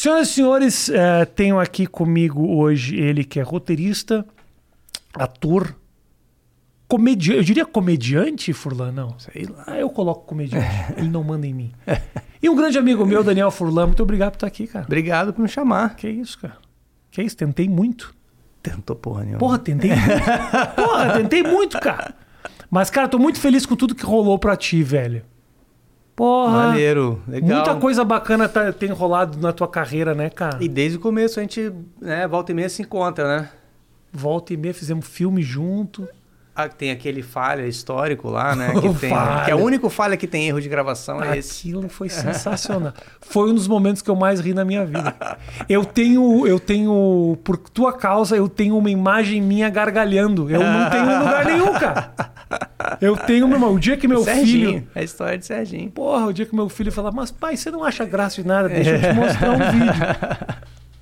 Senhoras e senhores, eh, tenho aqui comigo hoje ele que é roteirista, ator, comediante. Eu diria comediante, Furlan, não. Sei lá. Eu coloco comediante. Ele não manda em mim. E um grande amigo meu, Daniel Furlan, muito obrigado por estar aqui, cara. Obrigado por me chamar. Que isso, cara. Que isso, tentei muito. Tentou porra nenhuma. Porra, tentei muito. Porra, tentei muito, cara. Mas, cara, tô muito feliz com tudo que rolou pra ti, velho. Porra. Maneiro, legal. Muita coisa bacana tá, tem rolado na tua carreira, né, cara? E desde o começo a gente, né, volta e meia se encontra, né? Volta e meia, fizemos filme junto. Ah, tem aquele falha histórico lá, né? Que, tem, que é o único falha que tem erro de gravação é esse. Aquilo foi sensacional. foi um dos momentos que eu mais ri na minha vida. Eu tenho, eu tenho, por tua causa, eu tenho uma imagem minha gargalhando. Eu não tenho lugar nenhum, cara. Eu tenho, meu irmão, o dia que meu Serginho, filho. é a história de Serginho. Porra, o dia que meu filho falar, mas pai, você não acha graça de nada? Deixa eu te mostrar um vídeo.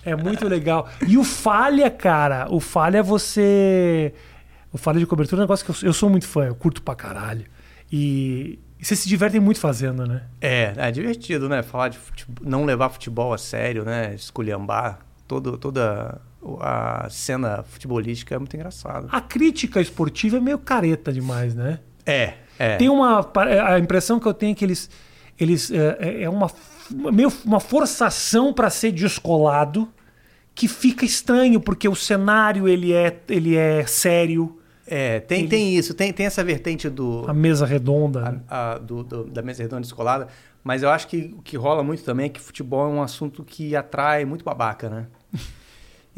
É muito legal. E o falha, cara, o falha é você. O falha de cobertura é um negócio que eu, eu sou muito fã, eu curto pra caralho. E, e vocês se divertem muito fazendo, né? É, é divertido, né? Falar de futebol, não levar futebol a sério, né? Esculhambar todo, toda a cena futebolística é muito engraçado. A crítica esportiva é meio careta demais, né? É, é. Tem uma. A impressão que eu tenho é que eles. eles é, é- é uma, meio uma forçação para ser descolado que fica estranho, porque o cenário ele é, ele é sério, É, tem, tem isso, tem, tem essa vertente do, a mesa redonda. né? a- a- do- do- da mesa redonda descolada, mas eu acho que o que rola muito também é que futebol é um assunto que atrai muito babaca, né?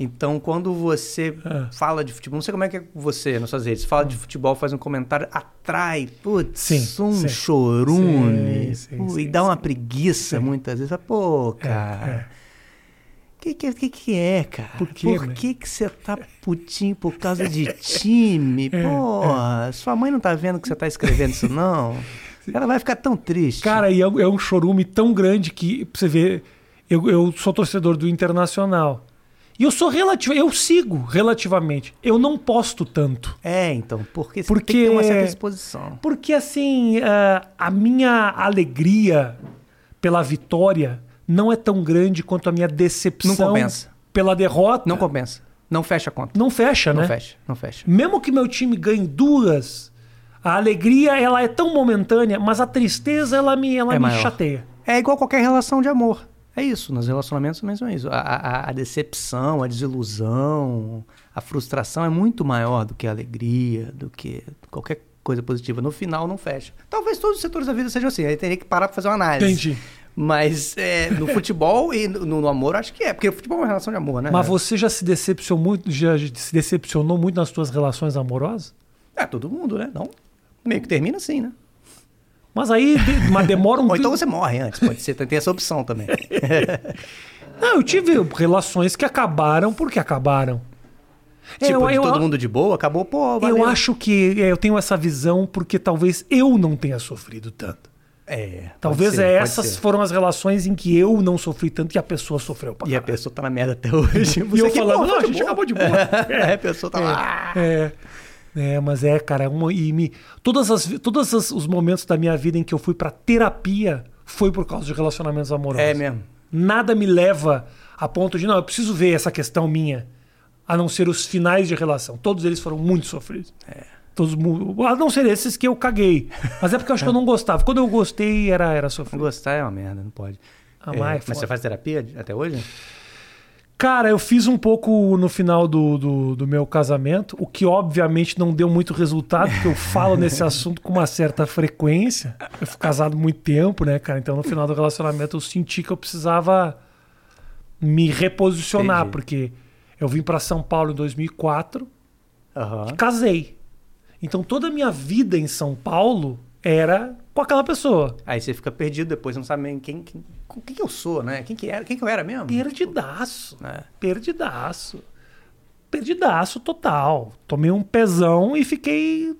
Então, quando você É. fala de futebol, não sei como é que é você nas suas redes, fala de futebol, faz um comentário, atrai, putz, Sim, um sim. chorume, Sim, sim, pô, sim, e dá uma preguiça muitas vezes. Pô, É, cara, é. Que que, que que é, cara? Por quê, né? que que você tá putinho por causa de time? É, Porra, sua mãe não tá vendo que você tá escrevendo isso, não? Ela vai ficar tão triste. Cara, e é, é um chorume tão grande que, pra você ver, eu, eu sou torcedor do Internacional. E eu sou relativo, eu sigo relativamente. Eu não posto tanto. É, então, porque, você Porque- tem que ter uma certa exposição. Porque assim, ah, a minha alegria pela vitória não é tão grande quanto a minha decepção Não compensa. pela derrota. Não compensa. Não fecha a conta. Não fecha, Não né? fecha, não fecha. Mesmo que meu time ganhe duas, a alegria ela é tão momentânea, mas a tristeza ela me, ela É me maior. chateia. É igual qualquer relação de amor. É isso, nos relacionamentos também são isso. A, a- a decepção, a desilusão, a frustração é muito maior do que a alegria, do que qualquer coisa positiva. No final não fecha. Talvez todos os setores da vida sejam assim. Aí teria que parar pra fazer uma análise. Entendi. Mas é, no futebol e no, no amor, acho que é. Porque o futebol é uma relação de amor, né? Mas você já se decepcionou muito, já se decepcionou muito nas suas relações amorosas? É, todo mundo, né? Não. Meio que termina assim, né? Mas aí mas demora um Ou então você morre antes, pode ser. Tem essa opção também. Não, eu tive relações que acabaram porque acabaram. Tipo, eu, de eu- todo mundo de boa, acabou, pô, eu valeu. acho que é, eu tenho essa visão porque talvez eu não tenha sofrido tanto. É, Talvez ser, é, essas foram as relações em que eu não sofri tanto e a pessoa sofreu pra E a pessoa tá na merda até hoje. E eu falando, não, a gente boa." acabou de boa. É, a pessoa tá lá. É, é, mas é, cara, uma, e me, todas as, todos os momentos da minha vida em que eu fui pra terapia foi por causa de relacionamentos amorosos. É mesmo. Nada me leva a ponto de, não, eu preciso ver essa questão minha, a não ser os finais de relação. Todos eles foram muito sofridos. Todos, a não ser esses que eu caguei. Mas é porque eu acho que eu não gostava. Quando eu gostei, era, era sofrido. Gostar é uma merda, não pode. Ah, É, mas é mas você faz terapia até hoje? Cara, eu fiz um pouco no final do, do, do meu casamento, o que obviamente não deu muito resultado, porque eu falo nesse assunto com uma certa frequência. Eu fui casado muito tempo, né, cara? Então no final do relacionamento eu senti que eu precisava me reposicionar, Entendi. porque eu vim para São Paulo em 2004 Aham. e casei. Então toda a minha vida em São Paulo era com aquela pessoa. Aí você fica perdido depois, não sabe nem quem, quem, quem que eu sou, né? Quem que era, quem que eu era mesmo? Perdidaço. É. Perdidaço. Perdidaço total. Tomei um pezão e fiquei.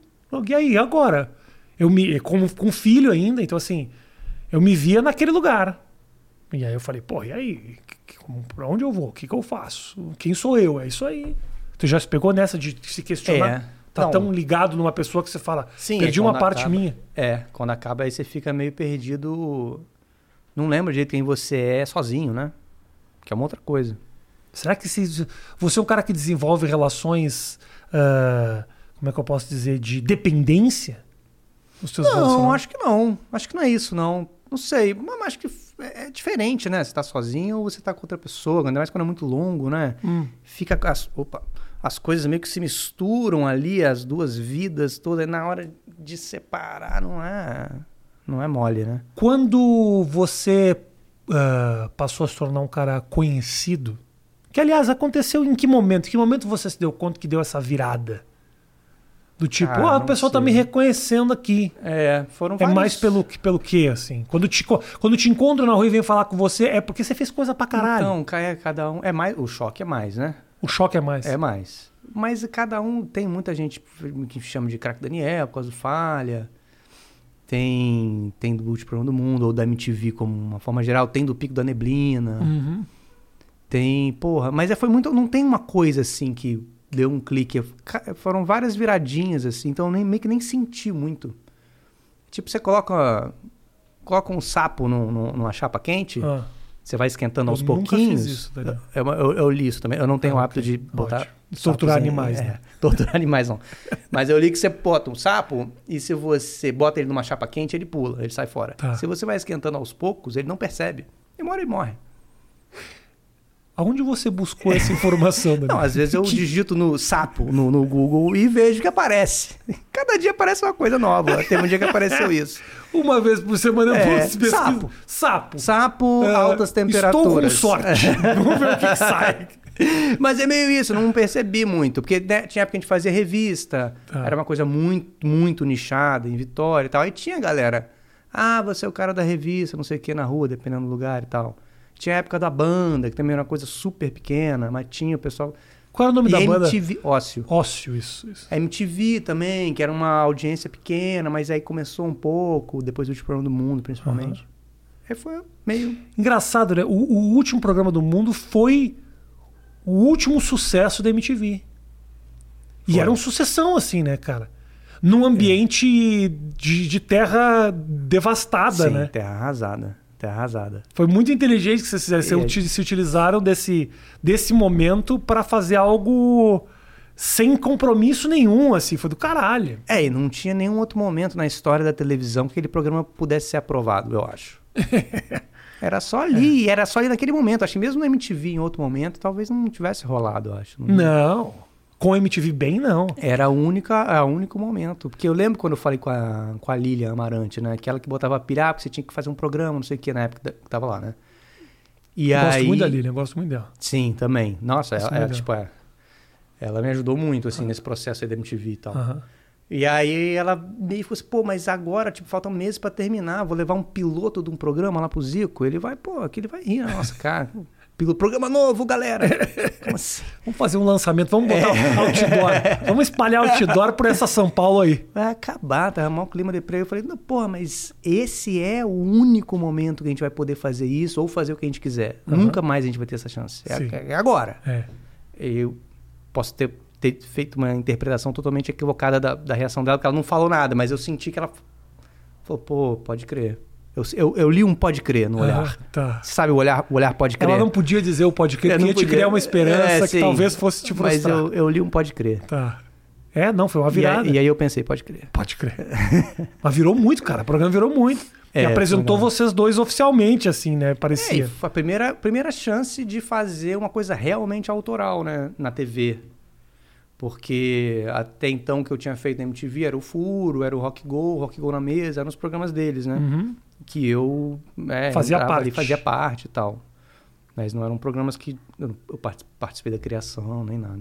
E aí, agora? Eu me. Com, com filho ainda, então assim, eu me via naquele lugar. E aí eu falei, pô, e aí? Pra onde eu vou? O que, que eu faço? Quem sou eu? É isso aí. Tu já se pegou nessa de se questionar? É. Tá Não. tão ligado numa pessoa que você fala, Sim, perdi é uma parte acaba. minha. É, quando acaba aí você fica meio perdido. Não lembra direito quem você é sozinho, né? que é uma outra coisa. Será que se, você é um cara que desenvolve relações, ah, como é que eu posso dizer, de dependência? Nos seus Não, acho que não. Acho que não é isso, não. Não sei, mas acho que é é diferente, né? Você tá sozinho ou você tá com outra pessoa, ainda mais quando é muito longo, né? Hum. Fica opa, as coisas meio que se misturam ali, as duas vidas todas, na hora de separar não é, não é mole, né? Quando você ah, passou a se tornar um cara conhecido, que aliás aconteceu em que momento? Em que momento você se deu conta que deu essa virada? Do tipo, ah, o não pessoal tá sei. me reconhecendo aqui. É, foram É vários... mais pelo, pelo que, assim? Quando te, quando te encontro na rua e vem falar com você, é porque você fez coisa pra caralho. Então, é, cada um... É mais... O choque é mais, né? O choque é mais. É mais. Mas cada um... Tem muita gente que chama de craque Daniel, por causa do Falha. Tem, tem do Último Programa do Mundo, ou da MTV como uma forma geral. Tem do Pico da Neblina. Uhum. Tem, porra, mas é, foi muito. Não tem uma coisa assim que deu um clique. Foram várias viradinhas, assim, então eu nem, meio que nem senti muito. Tipo, você coloca. Coloca um sapo no, no- numa chapa quente, Ah, você vai esquentando Eu aos pouquinhos. isso, eu, eu- eu li isso também. Eu não tenho Ah, o hábito de botar. Torturar em- animais, é, né? torturar animais não. Mas eu li que você bota um sapo e se você bota ele numa chapa quente, ele pula, ele sai fora. Tá. Se você vai esquentando aos poucos, ele não percebe. E uma hora ele morre. Aonde você buscou essa informação, Daniel? Não, às vezes eu digito no sapo no, no Google e vejo que aparece. Cada dia aparece uma coisa nova. Teve um dia que apareceu isso. Uma vez por semana eu É, pesquisar. sapo. Sapo. Sapo, Ah, altas temperaturas. Estou com sorte. Vamos ver o que, que sai. Mas é meio isso, não percebi muito. Porque né, tinha época que a gente fazia revista, Tá. era uma coisa muito, muito nichada, em Vitória e tal. Aí tinha galera, ah, você é o cara da revista, não sei o que, na rua, dependendo do lugar e tal. Tinha a época da banda, que também era uma coisa super pequena, mas tinha o pessoal. Qual era o nome e da banda? MTV, ócio. Ócio, isso. isso. A MTV também, que era uma audiência pequena, mas aí começou um pouco, depois do último programa do mundo, principalmente. Aí foi meio. Engraçado, né? O, o último programa do mundo foi o último sucesso da MTV. E Foi. era um sucessão, assim, né, cara? Num ambiente de, de terra devastada, Sim, né? terra arrasada. Terra arrasada. Foi muito inteligente que vocês fizeram. Vocês aí- se utilizaram desse, desse momento para fazer algo sem compromisso nenhum, assim. Foi do caralho. É, e não tinha nenhum outro momento na história da televisão que aquele programa pudesse ser aprovado, eu acho. Era só ali, era só ali naquele momento. Acho que mesmo na MTV, em outro momento, talvez não tivesse rolado, eu acho. Não. Com a MTV bem, não. Era a única, a único momento. Porque eu lembro quando eu falei com a, com a Lilian Amarante, né? Aquela que botava pilhar, porque você tinha que fazer um programa, não sei o que, na época que tava lá, né? E Eu aí... Gosto muito da Lilian, gosto muito dela. Sim, também. Nossa, Gosto ela, ela, muito tipo, é, ela me ajudou muito, assim, nesse processo aí da MTV e tal. Aham. E aí ela meio ficou assim, pô, mas agora, tipo, faltam meses pra terminar, vou levar um piloto de um programa lá pro Zico. Ele vai, pô, aqui ele vai rir na nossa cara. Piloto, programa novo, galera. Como assim? Vamos fazer um lançamento, vamos botar outdoor. Vamos espalhar outdoor por essa São Paulo aí. Vai acabar, tá? Maior clima de prego. Eu falei, não, porra, mas esse é o único momento que a gente vai poder fazer isso ou fazer o que a gente quiser. Aham. Nunca mais a gente vai ter essa chance. É, é agora. É. Eu posso ter, ter feito uma interpretação totalmente equivocada da, da reação dela, porque ela não falou nada, mas eu senti que ela falou, pô, pode crer. Eu, eu, eu li um pode crer no olhar. Aham, tá. Você sabe o olhar, o olhar pode crer? Ela não podia dizer o pode crer, Eu porque não ia te podia. criar uma esperança É, que sim. talvez fosse te Mas frustrar. eu, eu li um pode crer. Tá. É, não, foi uma E virada. aí, e aí eu pensei, pode crer. Pode crer. Mas virou muito, cara. O programa virou muito. É, e apresentou vocês dois oficialmente, assim, né? É, e Parecia. foi a primeira, primeira chance de fazer uma coisa realmente autoral, né? Na TV. Porque até então que eu tinha feito na MTV era o Furo, era o Rock Go, Rock Go na mesa, eram os programas deles, né? Uhum. Que eu é, Fazia parte. ali, fazia parte e tal. Mas não eram programas que eu, participei da criação, nem nada.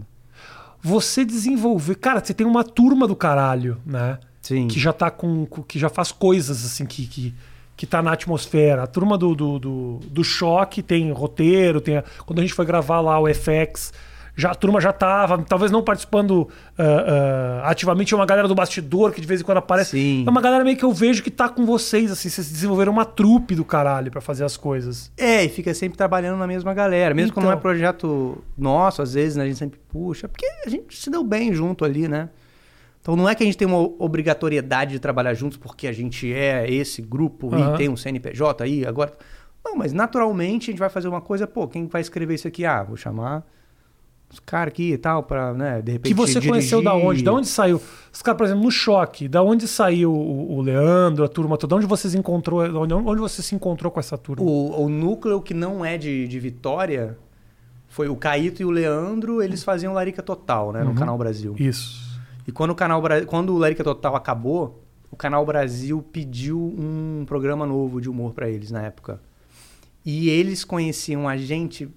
Você desenvolver. Cara, você tem uma turma do caralho, né? Sim. que já tá com. com- que já faz coisas assim que. que que tá na atmosfera. A turma do, do, do, do choque tem roteiro, tem. a- quando a gente foi gravar lá o FX, já, a turma já tava, talvez não participando ah, ah, ativamente, é uma galera do bastidor que de vez em quando aparece. Sim. É uma galera meio que eu vejo que tá com vocês, assim, vocês desenvolveram uma trupe do caralho pra fazer as coisas. É, e fica sempre trabalhando na mesma galera. Mesmo quando não é Então. projeto nosso, às vezes, né, a gente sempre puxa. Porque a gente se deu bem junto ali, né? Então não é que a gente tem uma obrigatoriedade de trabalhar juntos porque a gente é esse grupo Aham. e tem um CNPJ aí. Agora, Não, mas naturalmente a gente vai fazer uma coisa, pô, quem vai escrever isso aqui? Ah, vou chamar os caras aqui e tal, pra, né, de repente Que você dirigir. conheceu da onde? Da onde saiu? Os caras, por exemplo, no choque, da onde saiu o, o Leandro, a turma toda? Onde vocês encontrou, onde, onde você se encontrou com essa turma? O, o núcleo que não é de, de Vitória foi o Caíto e o Leandro, eles faziam Larica Total, né, no Uhum. Canal Brasil. Isso. E quando o canal quando o Larica Total acabou, o Canal Brasil pediu um programa novo de humor pra eles na época. E eles conheciam a gente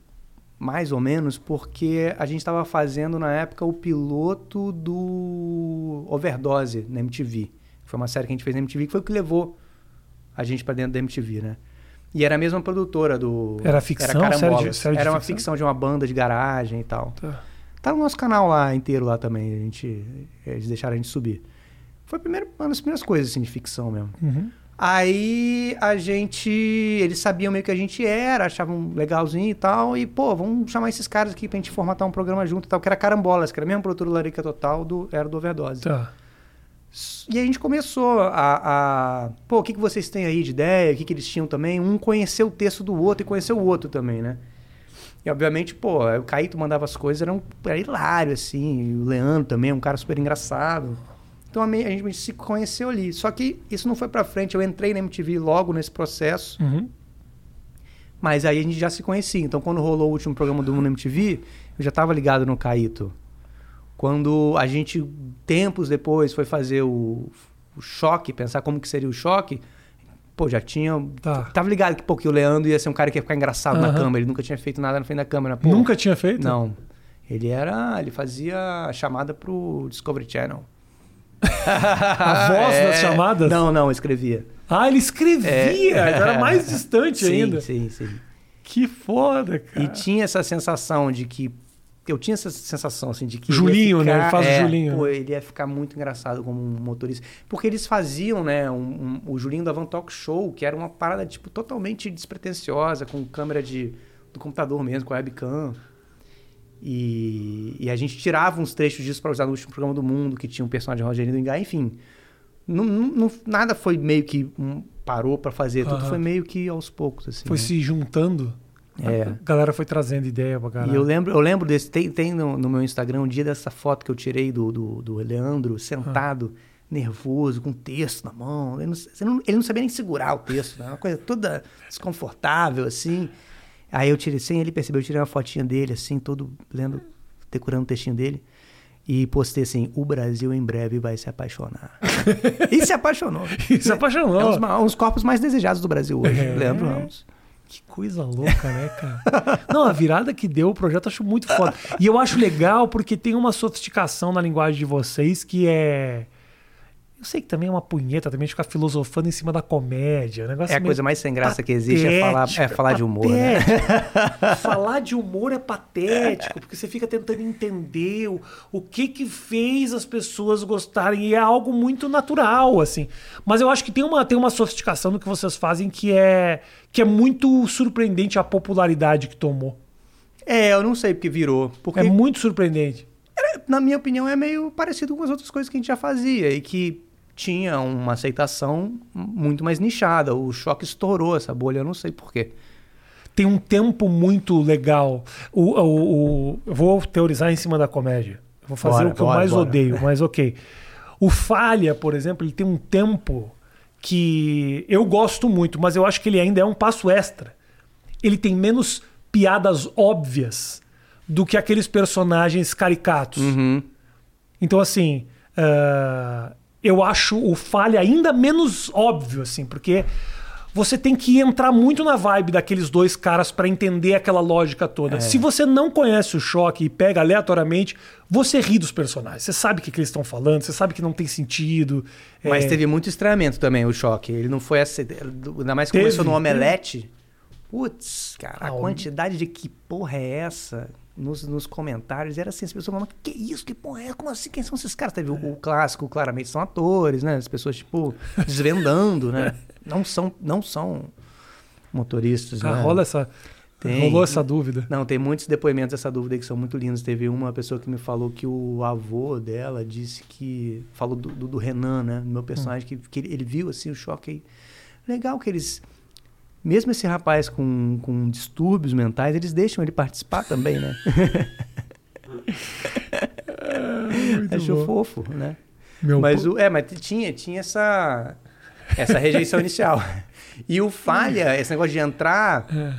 mais ou menos porque a gente estava fazendo na época o piloto do Overdose na MTV. Foi uma série que a gente fez na MTV que foi o que levou a gente pra dentro da MTV, né? E era a mesma produtora do Era ficção? Carambolas. Série de- série de era uma ficção? ficção de uma banda de garagem e tal. Tá. Tá no nosso canal lá inteiro lá também. A gente, eles deixaram a gente subir. Foi a primeira, uma das primeiras coisas assim, de ficção mesmo. Uhum. Aí a gente. Eles sabiam meio que a gente era, achavam legalzinho e tal. E, pô, vamos chamar esses caras aqui pra gente formatar um programa junto e tal, que era Carambolas, que era a mesma produtora do Larica Total, do, era do Overdose. Tá. E a gente começou a. a pô, o que, que vocês têm aí de ideia? O que, que eles tinham também? Um conheceu o texto do outro e conheceu o outro também, né? E obviamente, pô, o Caíto mandava as coisas, era, um, era hilário, assim. O Leandro também, um cara super engraçado. Então a, me- a gente se conheceu ali. Só que isso não foi pra frente. Eu entrei na MTV logo nesse processo. Uhum. Mas aí a gente já se conhecia. Então, quando rolou o último programa do Mundo MTV, eu já estava ligado no Caíto. Quando a gente, tempos depois, foi fazer o, o choque, pensar como que seria o choque, pô, já tinha. Tá. Tava ligado que, pô, que o Leandro ia ser um cara que ia ficar engraçado na Aham. câmera. Ele nunca tinha feito nada na frente da câmera. Pô, Nunca tinha feito? Não. Ele era. Ele fazia a chamada pro Discovery Channel. A voz É. das chamadas? Não, não, escrevia. Ah, ele escrevia! É. Era mais distante sim, ainda. Sim, sim. Que foda, cara. E tinha essa sensação de que. Eu tinha essa sensação assim de que. Julinho, né? ficar- Ele faz o é, Julinho. Pô, ele ia ficar muito engraçado como um motorista. Porque eles faziam, né? um- um- o Julinho dava um talk show, que era uma parada, tipo, totalmente despretensiosa, com câmera de, do computador mesmo, com webcam. E, e a gente tirava uns trechos disso para usar no último programa do mundo, que tinha um personagem Rogerinho do Engai, enfim. Não, não- nada foi meio que um, parou para fazer, tudo foi meio que aos poucos, assim. Foi né? se juntando. É. A galera foi trazendo ideia pra caralho. E eu lembro, eu lembro desse. Tem, tem no, no meu Instagram um dia dessa foto que eu tirei do, do, do Leandro sentado, nervoso, com texto na mão. Ele não- ele não sabia nem segurar o texto, né? uma coisa toda desconfortável, assim. Aí eu tirei, sem ele perceber, eu tirei uma fotinha dele, assim, todo lendo, decorando o textinho dele. E postei assim: o Brasil em breve vai se apaixonar. e se apaixonou. E se apaixonou. É um um dos corpos mais desejados do Brasil hoje, É. Leandro Ramos. Que coisa louca, né, cara? Não, a virada que deu o projeto eu acho muito foda. E eu acho legal porque tem uma sofisticação na linguagem de vocês que é. Eu sei que também é uma punheta também de ficar filosofando em cima da comédia. um negócio É a coisa mais sem graça que existe é falar, é falar de humor, né? falar de humor é patético, porque você fica tentando entender o, o que que fez as pessoas gostarem e é algo muito natural, assim. Mas eu acho que tem uma, tem uma sofisticação no que vocês fazem que é, que é muito surpreendente a popularidade que tomou. É, eu não sei porque virou. Porque, É muito surpreendente. na minha opinião, é meio parecido com as outras coisas que a gente já fazia e que tinha uma aceitação muito mais nichada. O choque estourou essa bolha, eu não sei porquê. Tem um tempo muito legal. O, o, o- eu vou teorizar em cima da comédia. Eu vou fazer Bora, o que eu bora, mais bora. odeio, mas ok. O Falha, por exemplo, ele tem um tempo que eu gosto muito, mas eu acho que ele ainda é um passo extra. Ele tem menos piadas óbvias do que aqueles personagens caricatos. Uhum. Então, assim, ah, eu acho o falha ainda menos óbvio, assim, porque você tem que entrar muito na vibe daqueles dois caras pra entender aquela lógica toda. Se você não conhece o choque e pega aleatoriamente, você ri dos personagens. Você sabe o que, que eles estão falando, você sabe que não tem sentido. Mas É, teve muito estranhamento também, o choque. Ele não foi assim. Ainda mais que Teve, começou no teve. Omelete. Putz, cara, a quantidade de que porra é essa nos, nos comentários era assim: as pessoas falavam, que isso, que porra é? Como assim? Quem são esses caras? Teve o, o clássico, claramente são atores, né? As pessoas, tipo, desvendando, né? Não são, não são motoristas, ah, né? rola essa, Tem. rolou essa dúvida. Não, tem muitos depoimentos dessa dúvida que são muito lindos. Teve uma pessoa que me falou que o avô dela disse que. Falou do, do, do Renan, né? Do meu personagem, que, que ele, ele viu assim o choque aí. Legal que eles mesmo esse rapaz com, com distúrbios mentais, eles deixam ele participar também, né? Muito Acho bom. fofo, né? Meu mas o, é, mas tinha, tinha essa, essa rejeição inicial. E o falha, esse negócio de entrar, É.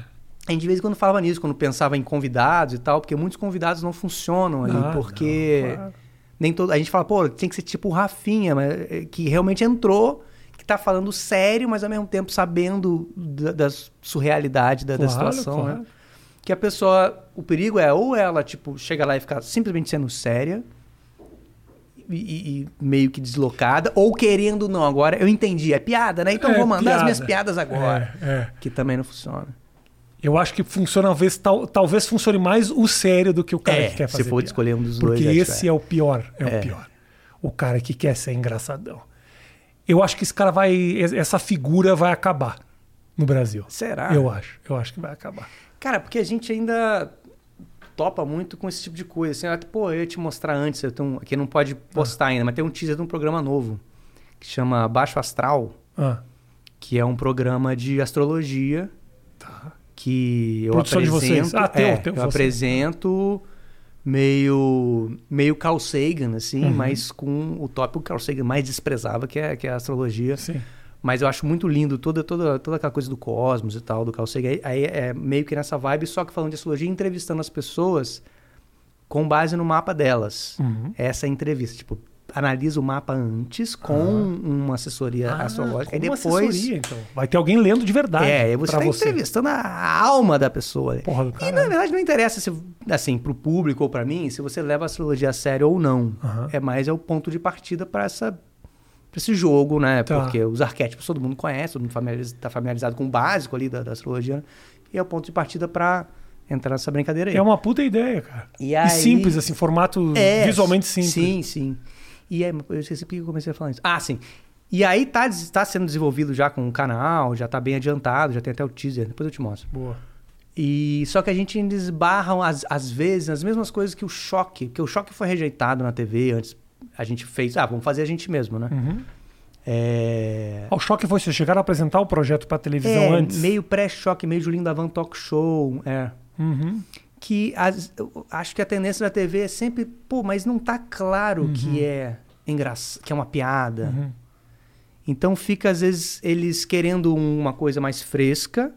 a gente de vez em quando falava nisso, quando pensava em convidados e tal, porque muitos convidados não funcionam ali, Ah, porque não, claro. nem todo, a gente fala, pô, tem que ser tipo o Rafinha, mas, é, que realmente entrou, que tá falando sério, mas ao mesmo tempo sabendo da, da surrealidade da, da Claro, situação, claro. né? Que a pessoa, o perigo é ou ela, tipo, chega lá e fica simplesmente sendo séria e, e- meio que deslocada, ou querendo, não, agora eu entendi, é piada, né? Então É vou mandar as piada. minhas piadas agora. É, é. Que também não funciona. Eu acho que funciona, talvez, tal, talvez funcione mais o sério do que o cara é, que quer fazer se for piada. escolher um dos Porque dois. esse é o pior, é, É. o pior. O cara que quer ser engraçadão. Eu acho que esse cara vai. Essa figura vai acabar no Brasil. Será? Eu acho. Eu acho que vai acabar. Cara, porque a gente ainda topa muito com esse tipo de coisa. Assim, ah, pô, eu ia te mostrar antes, eu tenho, um- aqui não pode postar ainda, mas tem um teaser de um programa novo que chama Baixo Astral, Ah, que é um programa de astrologia tá. que eu Produção de apresento. vocês. Ah, teu, é, teu, eu você. apresento meio meio Carl Sagan, assim, Uhum. mas com o tópico que o Carl Sagan mais desprezava, que é, que é a astrologia. Sim. Mas eu acho muito lindo toda, toda, toda aquela coisa do cosmos e tal, do Carl Sagan. Aí, aí é meio que nessa vibe, só que falando de astrologia, entrevistando as pessoas com base no mapa delas. Uhum. Essa entrevista, tipo, analisa o mapa antes com uma assessoria Ah, astrológica. E depois. assessoria, então. Vai ter alguém lendo de verdade. É, você está entrevistando a alma da pessoa. Porra do E na verdade não interessa se, assim, pro público ou para mim, se você leva a astrologia a sério ou não. Aham. É mais é o ponto de partida para essa pra esse jogo, né? Tá. Porque os arquétipos todo mundo conhece, todo mundo familiariza, tá familiarizado com o básico ali da, da astrologia. né? E é o ponto de partida para entrar nessa brincadeira aí. É uma puta ideia, cara. E E aí- simples, assim, formato É, visualmente simples. Sim, sim. E aí, eu esqueci porque eu comecei a falar isso. Ah, sim. E aí tá, tá sendo desenvolvido já com o canal, já tá bem adiantado, já tem até o teaser, depois eu te mostro. Boa. E só que a gente ainda esbarra às, às vezes nas mesmas coisas que o choque, porque o choque foi rejeitado na TV antes. A gente fez, ah, vamos fazer a gente mesmo, né? Uhum. É, O choque foi vocês chegaram a apresentar o projeto pra televisão é antes? meio pré-choque, meio Julinho da Van Talk Show, é. Uhum. Que as- eu acho que a tendência da TV é sempre, pô, mas não tá claro que é engraçado, que é uma piada. Uhum. Então fica, às vezes, eles querendo uma coisa mais fresca,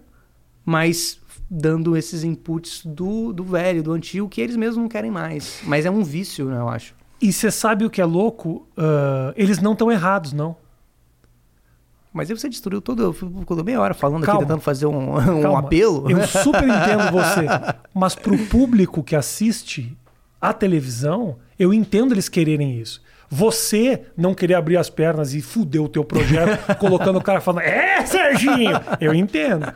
mas dando esses inputs do, do velho, do antigo, que eles mesmos não querem mais. Mas é um vício, né, eu acho. E você sabe o que é louco? Ah, eles não estão errados, não. Mas aí você destruiu todo. Eu ficou meia hora falando Calma. aqui, tentando fazer um, um Calma. apelo. Eu super entendo você. Mas pro público que assiste a televisão, eu entendo eles quererem isso. Você não querer abrir as pernas e fuder o teu projeto, colocando o cara falando, é, Serginho! Eu entendo.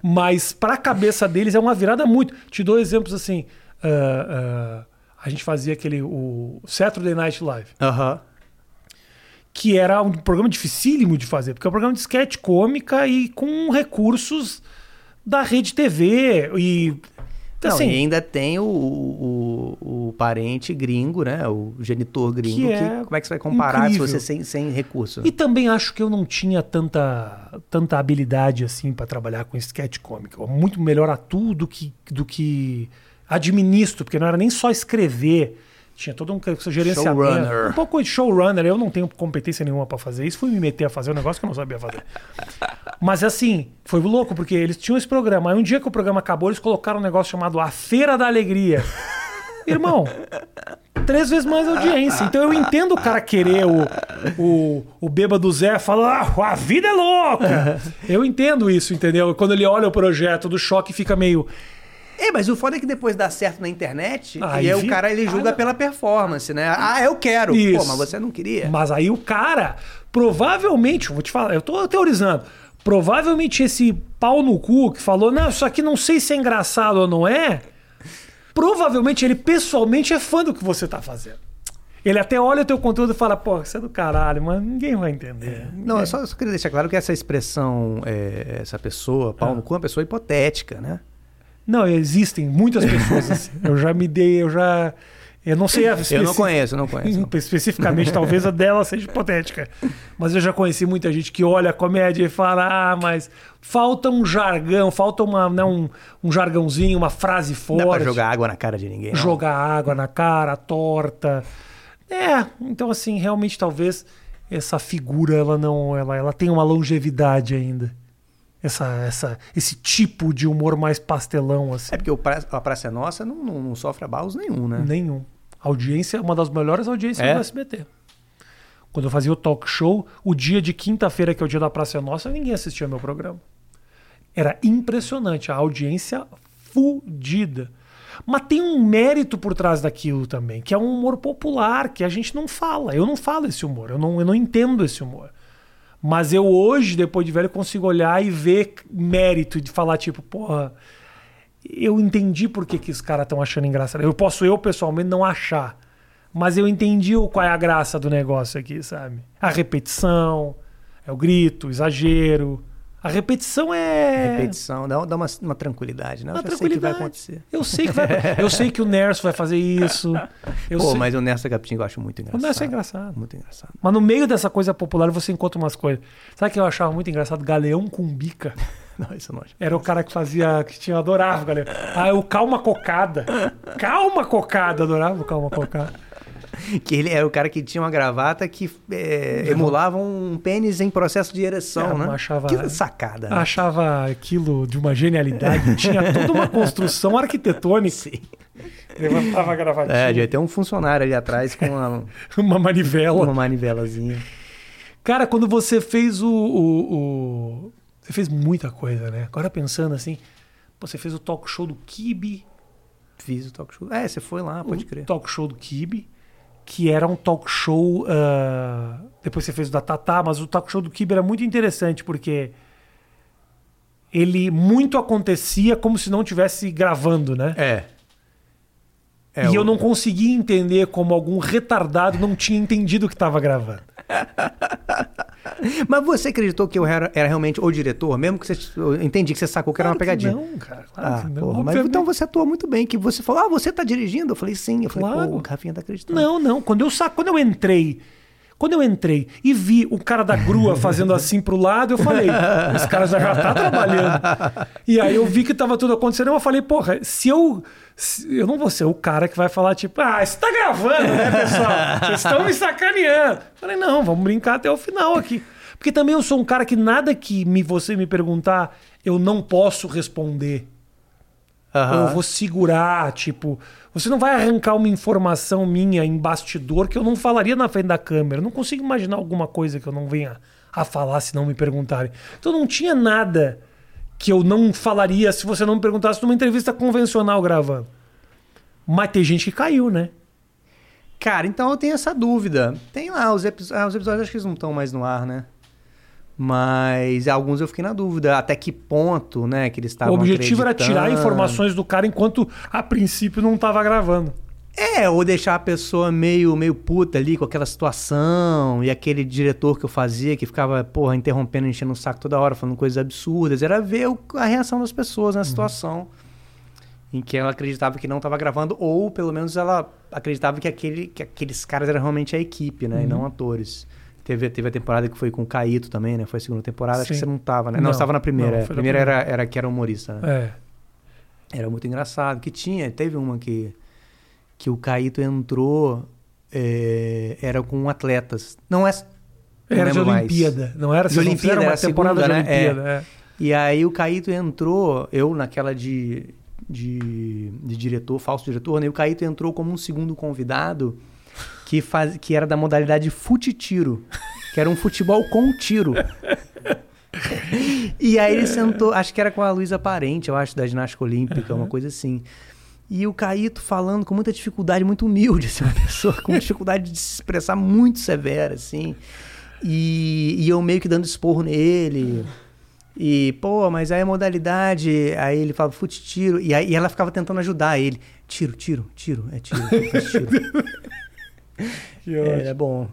Mas pra cabeça deles é uma virada muito. Te dou exemplos assim. ah, ah, a gente fazia aquele. O Saturday Night Live. Aham. que era um programa dificílimo de fazer, porque é um programa de sketch cômica e com recursos da rede TV e Não, assim, e ainda tem o, o, o parente gringo, né? O genitor gringo. Que Que é como é que você vai comparar incrível. se você sem, sem recurso? e também acho que eu não tinha tanta tanta habilidade assim para trabalhar com sketch cômica. Eu muito melhor atuo do que do que administro, porque não era nem só escrever. Tinha todo um gerenciamento. Showrunner. Um pouco de showrunner. Eu não tenho competência nenhuma para fazer isso. Fui me meter a fazer um negócio que eu não sabia fazer. Mas assim, foi louco, porque eles tinham esse programa. Aí um dia que o programa acabou, eles colocaram um negócio chamado A Feira da Alegria. Irmão, três vezes mais audiência. Então eu entendo o cara querer o, o, o bêbado Zé falar, ah, a vida é louca. Eu entendo isso, entendeu? Quando ele olha o projeto do choque, fica meio. É, mas o foda é que depois dá certo na internet Aí e aí vi- o cara ele julga pela performance, né? Ah, eu quero. Isso. Pô, mas você não queria. Mas aí o cara, provavelmente, vou te falar, eu tô teorizando. Provavelmente esse pau no cu que falou, não, isso aqui não sei se é engraçado ou não é. Provavelmente ele pessoalmente é fã do que você tá fazendo. Ele até olha o teu conteúdo e fala, pô, isso é do caralho, mas ninguém vai entender. Não, eu só, eu só queria deixar claro que essa expressão, é, essa pessoa, pau Ah. no cu, é uma pessoa hipotética, né? Não, existem muitas pessoas assim. Eu já me dei, eu já. Eu não sei a Eu não especi- conheço, eu não conheço. não. Especificamente, talvez a dela seja hipotética. Mas eu já conheci muita gente que olha a comédia e fala: ah, mas falta um jargão, falta uma, né, um, um jargãozinho, uma frase Não dá pra forte. jogar água na cara de ninguém. não. jogar água na cara, torta. É, então assim, realmente talvez essa figura ela não, ela, ela tem uma longevidade ainda. Essa, essa, esse tipo de humor mais pastelão assim. É porque o pra... a Praça é Nossa não, não, não sofre abalos nenhum, né? Nenhum. A audiência é uma das melhores audiências É? do SBT. Quando eu fazia o talk show, o dia de quinta-feira, que é o dia da Praça é Nossa, ninguém assistia meu programa. Era impressionante, a audiência fudida. Mas tem um mérito por trás daquilo também, que é um humor popular, que a gente não fala. Eu não falo esse humor, eu não, eu não entendo esse humor. Mas eu hoje, depois de velho, consigo olhar e ver mérito de falar, tipo, porra, eu entendi por que, que os caras estão achando engraçado. Eu posso, eu pessoalmente, não achar. Mas eu entendi qual é a graça do negócio aqui, sabe? A repetição, é o grito, o exagero. A repetição é. Repetição, dá, dá uma, uma tranquilidade, né? Eu Uma já sei que vai tranquilidade. acontecer. Eu sei que vai. Eu sei que o Nerso vai fazer isso. Eu Pô, sei... mas o Nessa Capitinho eu acho muito O engraçado. Nerso é engraçado. Muito engraçado. Mas no meio dessa coisa popular você encontra umas coisas. Sabe o que eu achava muito engraçado? Galeão com bica. Não, isso eu não acho. Era o cara que fazia. que tinha, adorava, galera. Ah, o Calma Cocada. Calma Cocada, adorava o Calma Cocada. Que ele era o cara que tinha uma gravata que é, emulava um pênis em processo de ereção, É, né? achava- Que sacada. né? Achava aquilo de uma genialidade. Tinha toda uma construção arquitetônica. Sim. Levantava a gravatinha. É, devia ter um funcionário ali atrás com uma, Uma manivela. uma manivelazinha. Cara, quando você fez o, o- o- Você fez muita coisa, né? Agora pensando assim. Você fez o talk show do Kibe. Fiz o talk show. É, você foi lá, pode o crer. talk show do Kibe. Que era um talk show. ah, depois você fez o da Tatá, mas o talk show do Kibe era muito interessante, porque. Ele muito acontecia como se não tivesse gravando, né? É. É, e o- eu não conseguia entender como algum retardado não tinha entendido que estava gravando. Mas você acreditou que eu era, era realmente o diretor? Mesmo que você. Eu entendi que você sacou que era uma Claro pegadinha. Não, cara. Claro Ah, que não. porra, mas então você atuou muito bem, que você falou, ah, você tá dirigindo? Eu falei, sim. Eu falei, Claro. pô, o Rafinha tá acreditando. Não, não. Quando eu sa... quando eu entrei, quando eu entrei e vi o cara da grua fazendo assim pro lado, eu falei, esse cara já tá trabalhando. E aí eu vi que tava tudo acontecendo, eu falei, porra, se eu eu não vou ser o cara que vai falar tipo, ah, você tá gravando, né, pessoal? Vocês estão me sacaneando. Eu falei, não, vamos brincar até o final aqui. Porque também eu sou um cara que nada que me, você me perguntar, eu não posso responder. Aham. Ou eu vou segurar, tipo, você não vai arrancar uma informação minha em bastidor que eu não falaria na frente da câmera. Eu não consigo imaginar alguma coisa que eu não venha a falar se não me perguntarem. Então não tinha nada que eu não falaria se você não me perguntasse numa entrevista convencional gravando. Mas tem gente que caiu, né? Cara, então eu tenho essa dúvida. Tem lá os, epi- ah, os episódios, acho que eles não estão mais no ar, né? Mas alguns eu fiquei na dúvida. Até que ponto, né, que eles o estavam objetivo era tirar informações do cara enquanto a princípio não estava gravando. É, ou deixar a pessoa meio, meio puta ali com aquela situação. E aquele diretor que eu fazia, que ficava, porra, interrompendo, enchendo o saco toda hora, falando coisas absurdas. Era ver o- a reação das pessoas na situação. Em que ela acreditava que não estava gravando, ou pelo menos ela acreditava que, aquele, que aqueles caras eram realmente a equipe, né? E não atores. Teve, teve a temporada que foi com o Caíto também, né? Foi a segunda temporada, acho que Sim. você não tava, né? Não, Não, você estava na primeira. não, a primeira primeira. era, era que era humorista, né? É. Era muito engraçado. Que tinha, teve uma que, que o Caíto entrou, é, era com atletas. Não é. não Era de lembro mais. Olimpíada, não era? De Olimpíada, fizeram era uma temporada segunda, de né? Olimpíada. é. E aí o Caíto entrou, eu naquela de, de, de diretor, falso diretor, né? E o Caíto entrou como um segundo convidado que, faz, que era da modalidade fute-tiro, que era um futebol com tiro. E aí ele sentou, acho que era com a Luísa Parente, eu acho, da ginástica olímpica, uma coisa assim. E o Caíto falando com muita dificuldade, muito humilde, assim, uma pessoa com dificuldade de se expressar muito severa, assim. E, e eu meio que dando esporro nele. E, pô, mas aí a modalidade. Aí ele falava fute tiro. E aí e ela ficava tentando ajudar ele. Tiro, tiro, tiro, é tiro, é tiro. Que é, ótimo. é bom.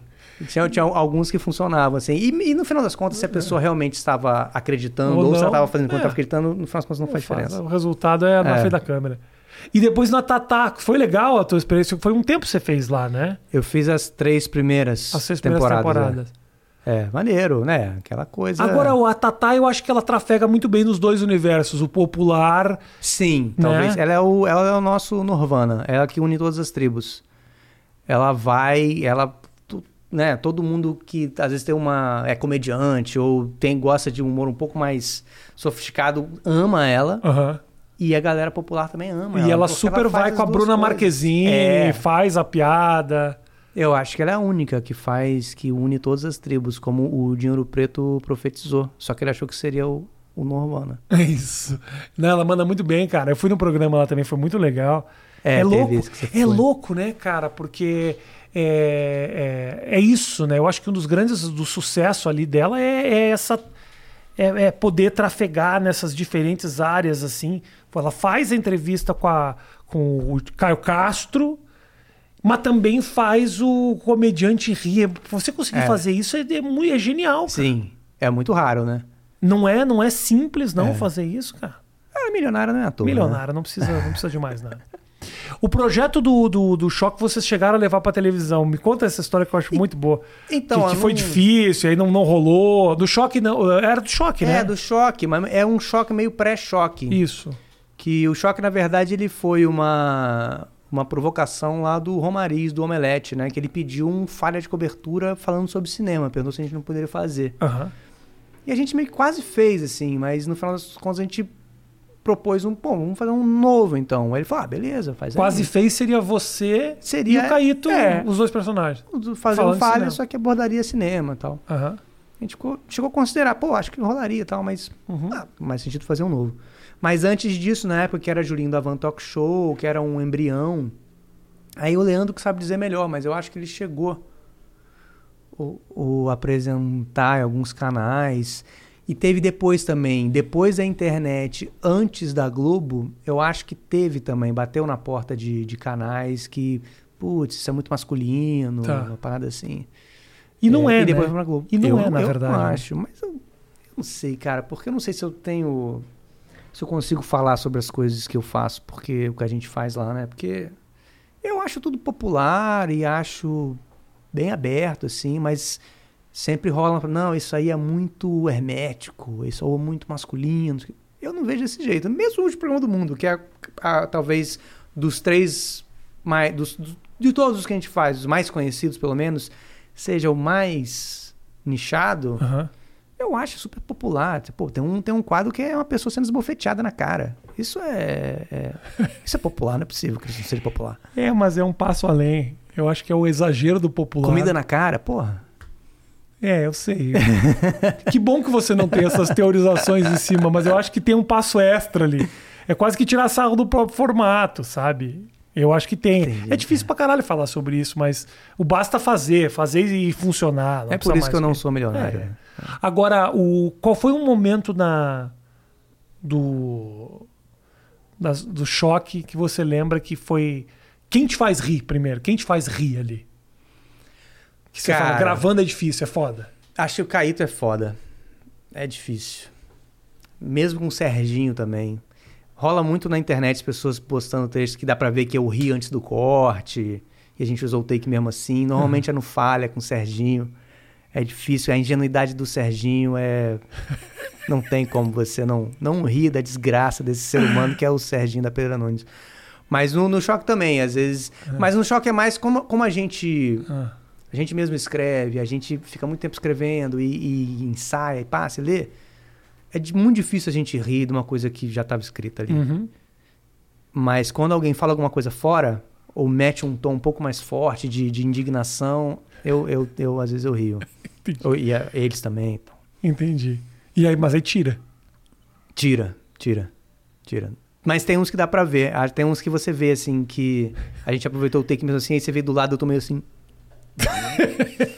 Tinha, tinha alguns que funcionavam, assim. E, e no final das contas, se a pessoa realmente estava acreditando, Ou ou, se ela estava fazendo quando é. estava acreditando, no final das contas não faz Não faz. diferença. O resultado é na É. frente da câmera. E depois na Tatá, foi legal a tua experiência? Foi um tempo que você fez lá, né? Eu fiz as três primeiras As seis primeiras temporadas. temporadas. É. É, maneiro, né? Aquela coisa. Agora, a Tatá, eu acho que ela trafega muito bem nos dois universos, o popular. Sim, Né? talvez. Ela, é o, ela é o nosso Nirvana. Ela que une todas as tribos. Ela vai. Ela. Né, todo mundo que às vezes tem uma. é comediante ou tem gosta de um humor um pouco mais sofisticado ama ela. Aham. E a galera popular também ama E ela porque super vai faz com a Bruna coisas. Marquezine, É. faz a piada. Eu acho que ela é a única que faz, que une todas as tribos, como o Dinheiro Preto profetizou. Só que ele achou que seria o, o Nirvana. É isso. Não, ela manda muito bem, cara. Eu fui no programa lá também, foi muito legal. É, É, louco, é louco, né, cara? Porque é, é, é isso, né? Eu acho que um dos grandes do sucesso ali dela é, é essa é, é poder trafegar nessas diferentes áreas assim. Ela faz a entrevista com, a, com o Caio Castro, mas também faz o comediante rir. Você conseguir É. fazer isso é, é muito é genial. cara. Sim, é muito raro, né? Não é, não é simples não É. fazer isso, cara. Ah, milionário não é à toa. né? Milionário, não precisa, não precisa de mais nada. O projeto do, do, do choque vocês chegaram a levar pra televisão. Me conta essa história que eu acho muito boa. Então, que, que foi não- difícil, aí não, não rolou. Do choque não. Era do choque, né? É, do choque, mas é um choque meio pré-choque. Isso. Que o choque, na verdade, ele foi uma, uma provocação lá do Romariz, do Omelete, né? Que ele pediu um falha de cobertura falando sobre cinema. Perguntou se a gente não poderia fazer. Aham. E a gente meio que quase fez, assim, mas no final das contas a gente propôs um, pô, vamos fazer um novo então. Aí ele falou, ah, beleza, faz Quase aí. fez seria você Seria- e o Caíto, é. os dois personagens. Fazer um falha, só que abordaria cinema e tal. Aham. A gente ficou- chegou a considerar, pô, acho que rolaria e tal, mas Uhum. ah, mais sentido fazer um novo. Mas antes disso, na época que era Julinho da Van Talk Show, que era um embrião, aí o Leandro que sabe dizer melhor, mas eu acho que ele chegou o, o apresentar em alguns canais. E teve depois também, depois da internet, antes da Globo, eu acho que teve também, bateu na porta de, de canais que, putz, isso é muito masculino, Tá. uma parada assim. E não é, E depois né? foi pra Globo. E não eu, é, na eu verdade, não né? acho, mas eu, eu não sei, cara, porque eu não sei se eu tenho. Se eu consigo falar sobre as coisas que eu faço, porque o que a gente faz lá, né? Porque eu acho tudo popular e acho bem aberto, assim, mas sempre rola, não, isso aí é muito hermético, isso é muito masculino. Eu não vejo desse jeito. Mesmo o último programa do mundo, que é a- talvez dos três mais. Dos, do- de todos os que a gente faz, os mais conhecidos, pelo menos, seja o mais nichado, Aham. Eu acho super popular. Pô, tem um, tem um quadro que é uma pessoa sendo esbofeteada na cara. Isso é, é- Isso é popular, não é possível que isso não seja popular. É, mas é um passo além. Eu acho que é o exagero do popular. Comida na cara, porra. É, eu sei. que bom que você não tem essas teorizações em cima, mas eu acho que tem um passo extra ali. É quase que tirar sarro do próprio formato, sabe? Eu acho que tem. Entendi. É difícil pra caralho falar sobre isso, mas o basta fazer, fazer e funcionar. é por isso que eu não sou milionário. É. Agora, o, qual foi um momento na do das- do choque que você lembra que foi quem te faz rir primeiro? Quem te faz rir ali? Que você fala, Cara. gravando é difícil, é foda. Acho que o Caíto é foda. É difícil. Mesmo com o Serginho também. Rola muito na internet as pessoas postando textos que dá pra ver que eu ri antes do corte. E a gente usou o take mesmo assim. Normalmente é no falha com o Serginho. É difícil. A ingenuidade do Serginho é. Não tem como você não, não rir da desgraça desse ser humano que é o Serginho da Pedra Nunes. Mas no, no choque também, às vezes. Mas no choque é mais como, como a gente Ah, a gente mesmo escreve, a gente fica muito tempo escrevendo e, e ensaia e passa e lê. É de- muito difícil a gente rir de uma coisa que já estava escrita ali. uhum. Mas quando alguém fala alguma coisa fora, ou mete um tom um pouco mais forte de, de indignação, eu, eu, eu às vezes eu rio. Eu- e a- eles também. Entendi. E aí, mas aí tira. Tira, tira, tira. Mas tem uns que dá pra ver. Ah, Tem uns que você vê, assim, que a gente aproveitou o take mesmo assim, aí você vê do lado, eu tô meio assim.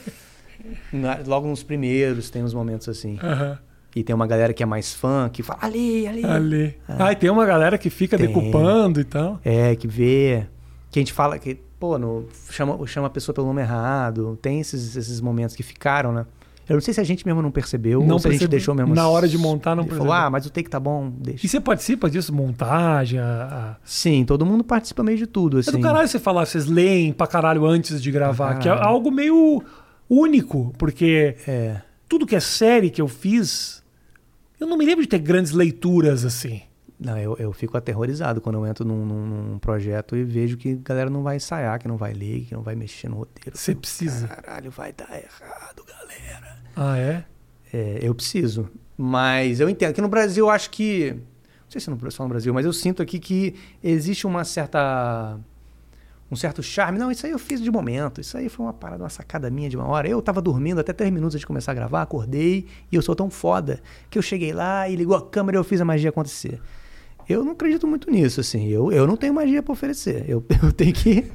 Logo nos primeiros, tem uns momentos assim. Aham. E tem uma galera que é mais fã, que fala ali, ali. Ali. Ah, e tem uma galera que fica Tem. decupando e tal. É, que vê. Que a gente fala que, pô, no, chama, chama a pessoa pelo nome errado. Tem esses, esses momentos que ficaram, né? Eu não sei se a gente mesmo não percebeu Não ou se a gente deixou mesmo. Na hora de montar, não falou, percebeu. ah, mas o take tá bom, deixa. E você participa disso? Montagem? A. Sim, todo mundo participa meio de tudo, É assim. do caralho você falar, vocês leem pra caralho antes de gravar, Pra que é algo meio único, porque É. tudo que é série que eu fiz, eu não me lembro de ter grandes leituras assim. Não, eu, eu fico aterrorizado quando eu entro num, num- num projeto e vejo que a galera não vai ensaiar, que não vai ler, que não vai mexer no roteiro. Você precisa. Caralho, vai dar errado, galera. Ah, é? É, eu preciso. Mas eu entendo. Aqui no Brasil, eu acho que. Não sei se no, só no Brasil, mas eu sinto aqui que existe uma certa. Um certo charme. Não, isso aí eu fiz de momento. Isso aí foi uma parada, uma sacada minha de uma hora. Eu tava dormindo até três minutos antes de começar a gravar, acordei e eu sou tão foda que eu cheguei lá e ligou a câmera e eu fiz a magia acontecer. Eu não acredito muito nisso, assim. Eu, eu não tenho magia pra oferecer. Eu, eu tenho que.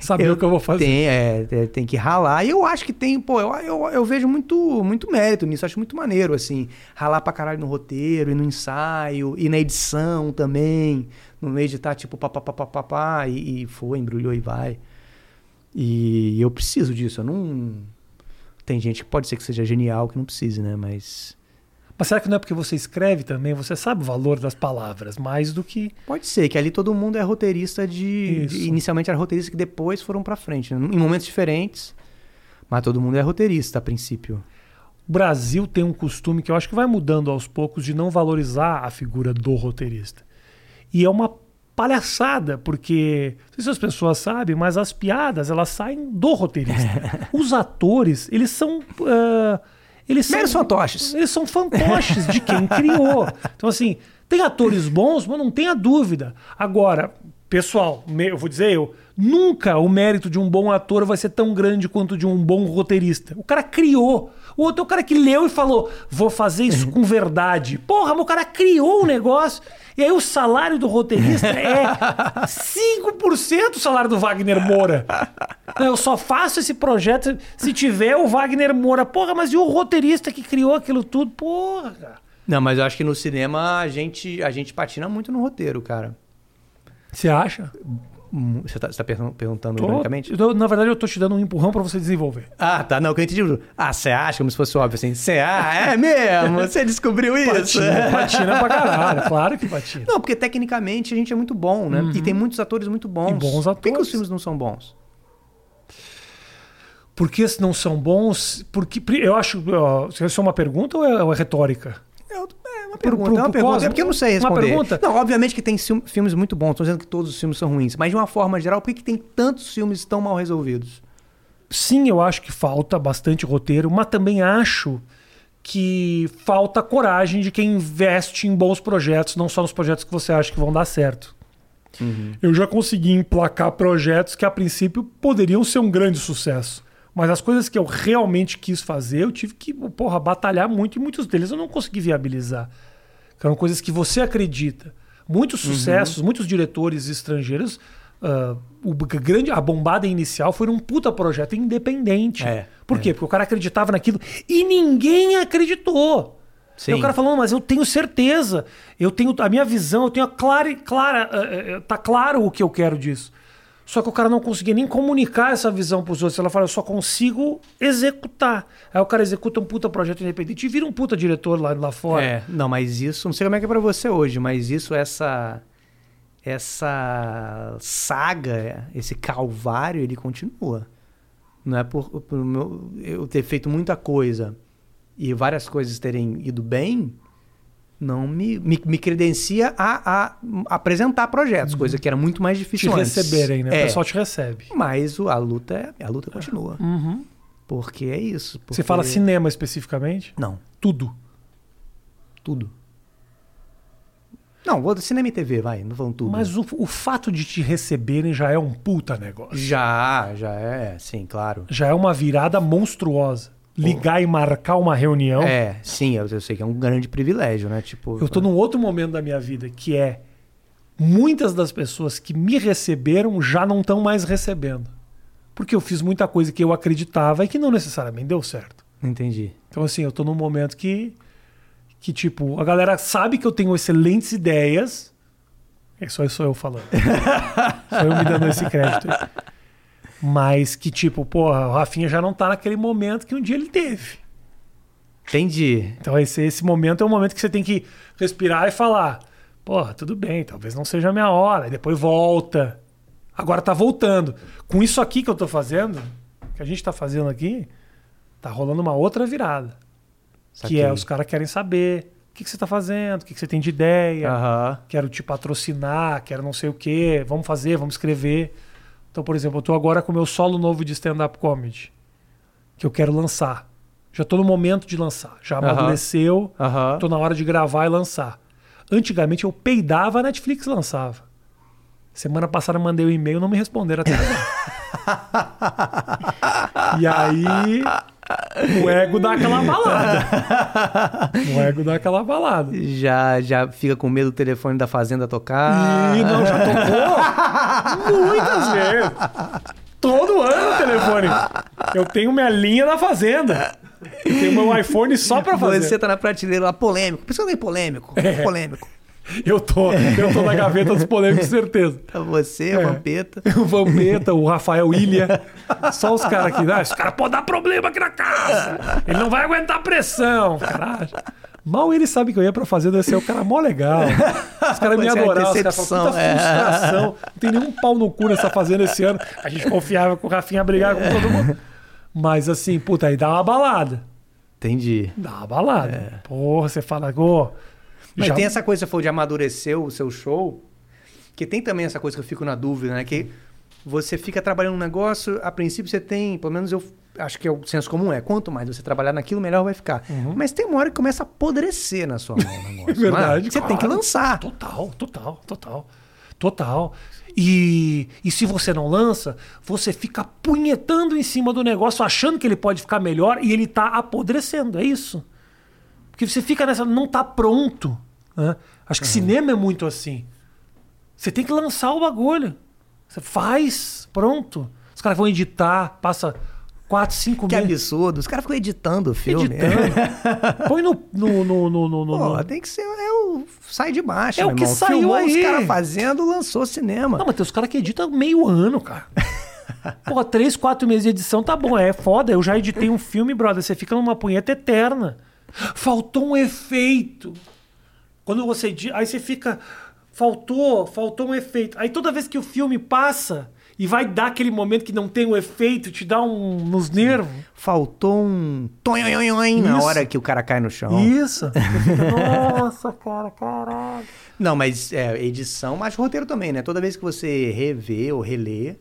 Saber o que eu vou fazer. Tem, é, é, tem que ralar. E eu acho que tem, pô, eu, eu, eu vejo muito, muito mérito nisso, acho muito maneiro, assim. Ralar pra caralho no roteiro, e no ensaio, e na edição também. No editar, tipo, papapá, e, e foi, embrulhou e vai. E eu preciso disso, eu não. Tem gente que pode ser que seja genial que não precise, né? Mas. Mas será que não é porque você escreve também? Você sabe o valor das palavras, mais do que. Pode ser, que ali todo mundo é roteirista de. De- inicialmente era roteirista que depois foram pra frente, né? em momentos diferentes. Mas todo mundo é roteirista a princípio. O Brasil tem um costume que eu acho que vai mudando aos poucos de não valorizar a figura do roteirista. E é uma palhaçada, porque não sei se as pessoas sabem, mas as piadas elas saem do roteirista. Os atores, eles são. ah, eles são fantoches. Eles são fantoches de quem criou. Então, assim, tem atores bons, mas não tenha dúvida. Agora, pessoal, eu vou dizer eu, nunca o mérito de um bom ator vai ser tão grande quanto de um bom roteirista. O cara criou. O outro é o cara que leu e falou: vou fazer isso com verdade. Porra, mas o cara criou o negócio. E aí o salário do roteirista é 5% o salário do Wagner Moura. Eu só faço esse projeto se tiver o Wagner Moura. Porra, mas e o roteirista que criou aquilo tudo? Porra. Não, mas eu acho que no cinema a gente, a gente patina muito no roteiro, cara. Você acha? Hum, Você tá, você tá pergun- perguntando Tô- ironicamente? tô- na verdade, eu tô te dando um empurrão pra você desenvolver. Ah, tá. Não, que eu entendi. Ah, você acha como se fosse óbvio assim? Você ah, é mesmo? Você descobriu isso? Patina, patina pra caralho. Claro que patina. Não, porque tecnicamente a gente é muito bom, né? E tem muitos atores muito bons. E bons Por que, que atores. os filmes não são bons? Por que se não são bons? Porque eu acho. ó, Isso é uma pergunta ou é, ou é retórica? Uma pergunta, pro- é uma pro pergunta. Cosmo, É porque eu não sei uma responder. pergunta? Não, obviamente que tem filmes muito bons. Estou dizendo que todos os filmes são ruins. Mas de uma forma geral, por que, que tem tantos filmes tão mal resolvidos? Sim, eu acho que falta bastante roteiro, mas também acho que falta coragem de quem investe em bons projetos, não só nos projetos que você acha que vão dar certo. Eu já consegui emplacar projetos que a princípio poderiam ser um grande sucesso. Mas as coisas que eu realmente quis fazer, eu tive que, porra, batalhar muito e muitos deles eu não consegui viabilizar. Eram coisas que você acredita. Muitos sucessos, muitos diretores estrangeiros, ah, o grande, a bombada inicial foi um puta projeto independente. É, Por é. quê? Porque o cara acreditava naquilo e ninguém acreditou. Sim. E o cara falou, mas eu tenho certeza, eu tenho a minha visão, eu tenho a clara, clara, eh, eh, tá claro o que eu quero disso. Só que o cara não conseguia nem comunicar essa visão pros outros. Ela fala, eu só consigo executar. Aí o cara executa um puta projeto independente e vira um puta diretor lá, lá fora. É, não, mas isso, não sei como é que é pra você hoje, mas isso, essa essa saga, esse calvário, ele continua. Não é por, por meu- eu ter feito muita coisa e várias coisas terem ido bem, não me, me, me credencia a, a apresentar projetos, coisa que era muito mais Te difícil antes. receberem, né? É, O pessoal te recebe. mas o- a luta, é- a luta continua. Uhum. Porque é isso. Você porque- fala cinema especificamente? Não, Tudo. tudo. Não, vou cinema e TV, vai, não vão tudo. Mas o, o fato de te receberem já é um puta negócio. Já, já é, sim, claro. Já é uma virada monstruosa. Ligar e marcar uma reunião. É, sim, eu, eu sei que é um grande privilégio, né? Tipo, Eu tô num outro momento da minha vida que é muitas das pessoas que me receberam já não estão mais recebendo. Porque eu fiz muita coisa que eu acreditava e que não necessariamente deu certo. Entendi. Então, assim, eu tô num momento que, que tipo, a galera sabe que eu tenho excelentes ideias. É só isso eu falando. só eu me dando esse crédito aí. Mas que, tipo, porra, o Rafinha já não tá naquele momento que um dia ele teve. Entendi. Então esse, esse momento é o momento que você tem que respirar e falar: porra, tudo bem, talvez não seja a minha hora. E depois volta. Agora tá voltando. Com isso aqui que eu tô fazendo, que a gente tá fazendo aqui, tá rolando uma outra virada. Saquei. Que é os caras querem saber o que, que você tá fazendo, o que, que você tem de ideia. Aham. Quero te patrocinar, quero não sei o quê, vamos fazer, vamos escrever. Então, por exemplo, eu tô agora com o meu solo novo de stand-up comedy, que eu quero lançar. Já tô no momento de lançar. Já amadureceu, tô na hora de gravar e lançar. Antigamente eu peidava, a Netflix lançava. Semana passada mandei um e-mail, não me responderam até agora. e aí o ego dá aquela balada. O ego dá aquela balada. Já, já fica com medo do telefone da fazenda tocar. E não, já tocou muitas vezes. Todo ano o telefone. Eu tenho minha linha na fazenda. Eu tenho meu iPhone só pra fazer. Você tá na prateleira lá, polêmico. Por isso que eu dei polêmico. É. Polêmico. Eu tô, eu tô na gaveta dos polêmicos, certeza. Pra você, É. a Vampeta. O Vampeta, o Rafael Ilha. Só os caras aqui. Ah, esse cara pode dar problema aqui na casa. Ele não vai aguentar pressão. Caralho. Mal ele sabe que eu ia pra fazenda, esse é o cara mó legal. Os caras me é, adoravam. Os caras puta é. frustração. Não tem nenhum pau no cu nessa fazenda esse ano. A gente confiava que o Rafinha brigava com todo mundo. Mas assim, puta, aí dá uma balada. Entendi. Dá uma balada. Porra, você fala, ô. Mas já- tem essa coisa, você falou de amadurecer o seu show, que tem também essa coisa que eu fico na dúvida, né? Que você fica trabalhando um negócio, a princípio você tem, pelo menos eu acho que é o senso comum, é quanto mais você trabalhar naquilo, melhor vai ficar. Mas tem uma hora que começa a apodrecer na sua mão o negócio. É verdade, não é? Você tem que claro. lançar. Total, total, total. Total. E, e se você não lança, você fica punhetando em cima do negócio, achando que ele pode ficar melhor e ele tá apodrecendo. É isso. Porque você fica nessa. Não tá pronto. Né? Acho que cinema é muito assim. Você tem que lançar o bagulho. Você faz, pronto. Os caras vão editar, passa quatro, cinco Que meses. absurdo. Os caras ficam editando o filme. Editando. Põe no. no, no, no, no- no- Pô, tem que ser. É o. Sai de baixo, É o que irmão. saiu Filmou aí. os caras fazendo, lançou cinema. Não, mas tem os caras que editam meio ano, cara. Porra, três, quatro meses de edição tá bom. É foda. Eu já editei um filme, brother. Você fica numa punheta eterna. Faltou um efeito. Quando você. Aí você fica. Faltou, faltou um efeito. Aí toda vez que o filme passa e vai dar aquele momento que não tem o efeito, te dá um nos nervos. Faltou um tonhonhonhon na hora que o cara cai no chão. Isso. Fica, Nossa, cara, caralho. Não, mas é, edição, mas roteiro também, né? Toda vez que você revê ou relê,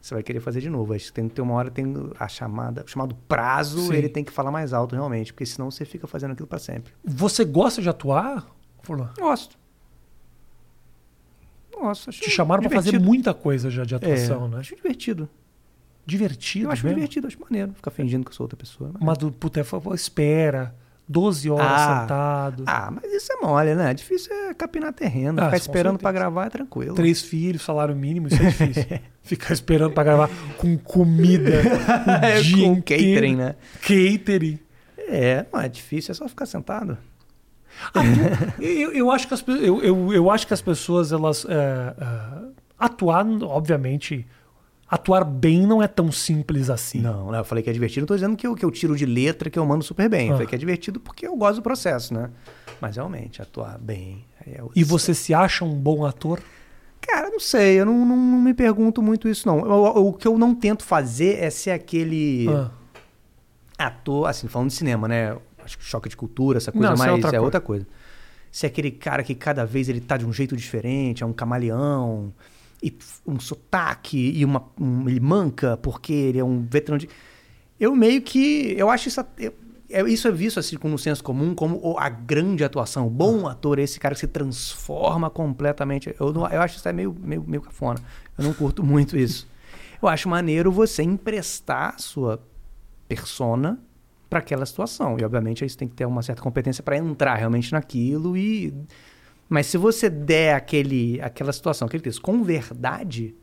você vai querer fazer de novo. Acho que tem que ter uma hora, tem a chamada, o chamado prazo, Sim. ele tem que falar mais alto realmente, porque senão você fica fazendo aquilo pra sempre. Você gosta de atuar? Furlan? Gosto. Nossa, acho Te chamaram pra fazer muita coisa já de atuação, é, né? Acho divertido. Divertido, Eu acho mesmo? divertido, acho maneiro ficar fingindo que eu sou outra pessoa. Mas, do- puta, foi- espera. 12 horas Ah. sentado. Ah, mas isso é mole, né? Difícil é capinar terreno. Ah, ficar esperando pra certeza. gravar é tranquilo. Três filhos, salário mínimo, isso é difícil. Ficar esperando pra gravar com comida dia Com inteiro. catering, né? Catering. É, não é difícil, é só ficar sentado. Eu, eu acho que as, eu, eu, eu acho que as pessoas, elas. é, é, atuar, obviamente. Atuar bem não é tão simples assim. Não, eu falei que é divertido. Não tô dizendo que eu, que eu tiro de letra, que eu mando super bem. Eu Ah. falei que é divertido porque eu gosto do processo, né? Mas realmente, atuar bem. é E você se acha um bom ator? Cara, não sei, eu não, não, não me pergunto muito isso, não. Eu- eu- o que eu não tento fazer é ser aquele Ah, ator, assim, falando de cinema, né? Acho que choque de cultura, essa coisa Não, é mais. outra é coisa. outra coisa. Ser aquele cara que cada vez ele tá de um jeito diferente, é um camaleão, e um sotaque, e uma, um, ele manca porque ele é um veterano de. Eu meio que. Eu acho isso. eu- é- isso é visto assim como no senso comum como a grande atuação. O bom ator é esse cara que se transforma completamente. Eu, não- eu acho isso é meio, meio, meio cafona. Eu não curto muito isso. Eu acho maneiro você emprestar sua persona para aquela situação. E obviamente aí você tem que ter uma certa competência para entrar realmente naquilo e mas se você der aquele aquela situação, aquele texto com verdade,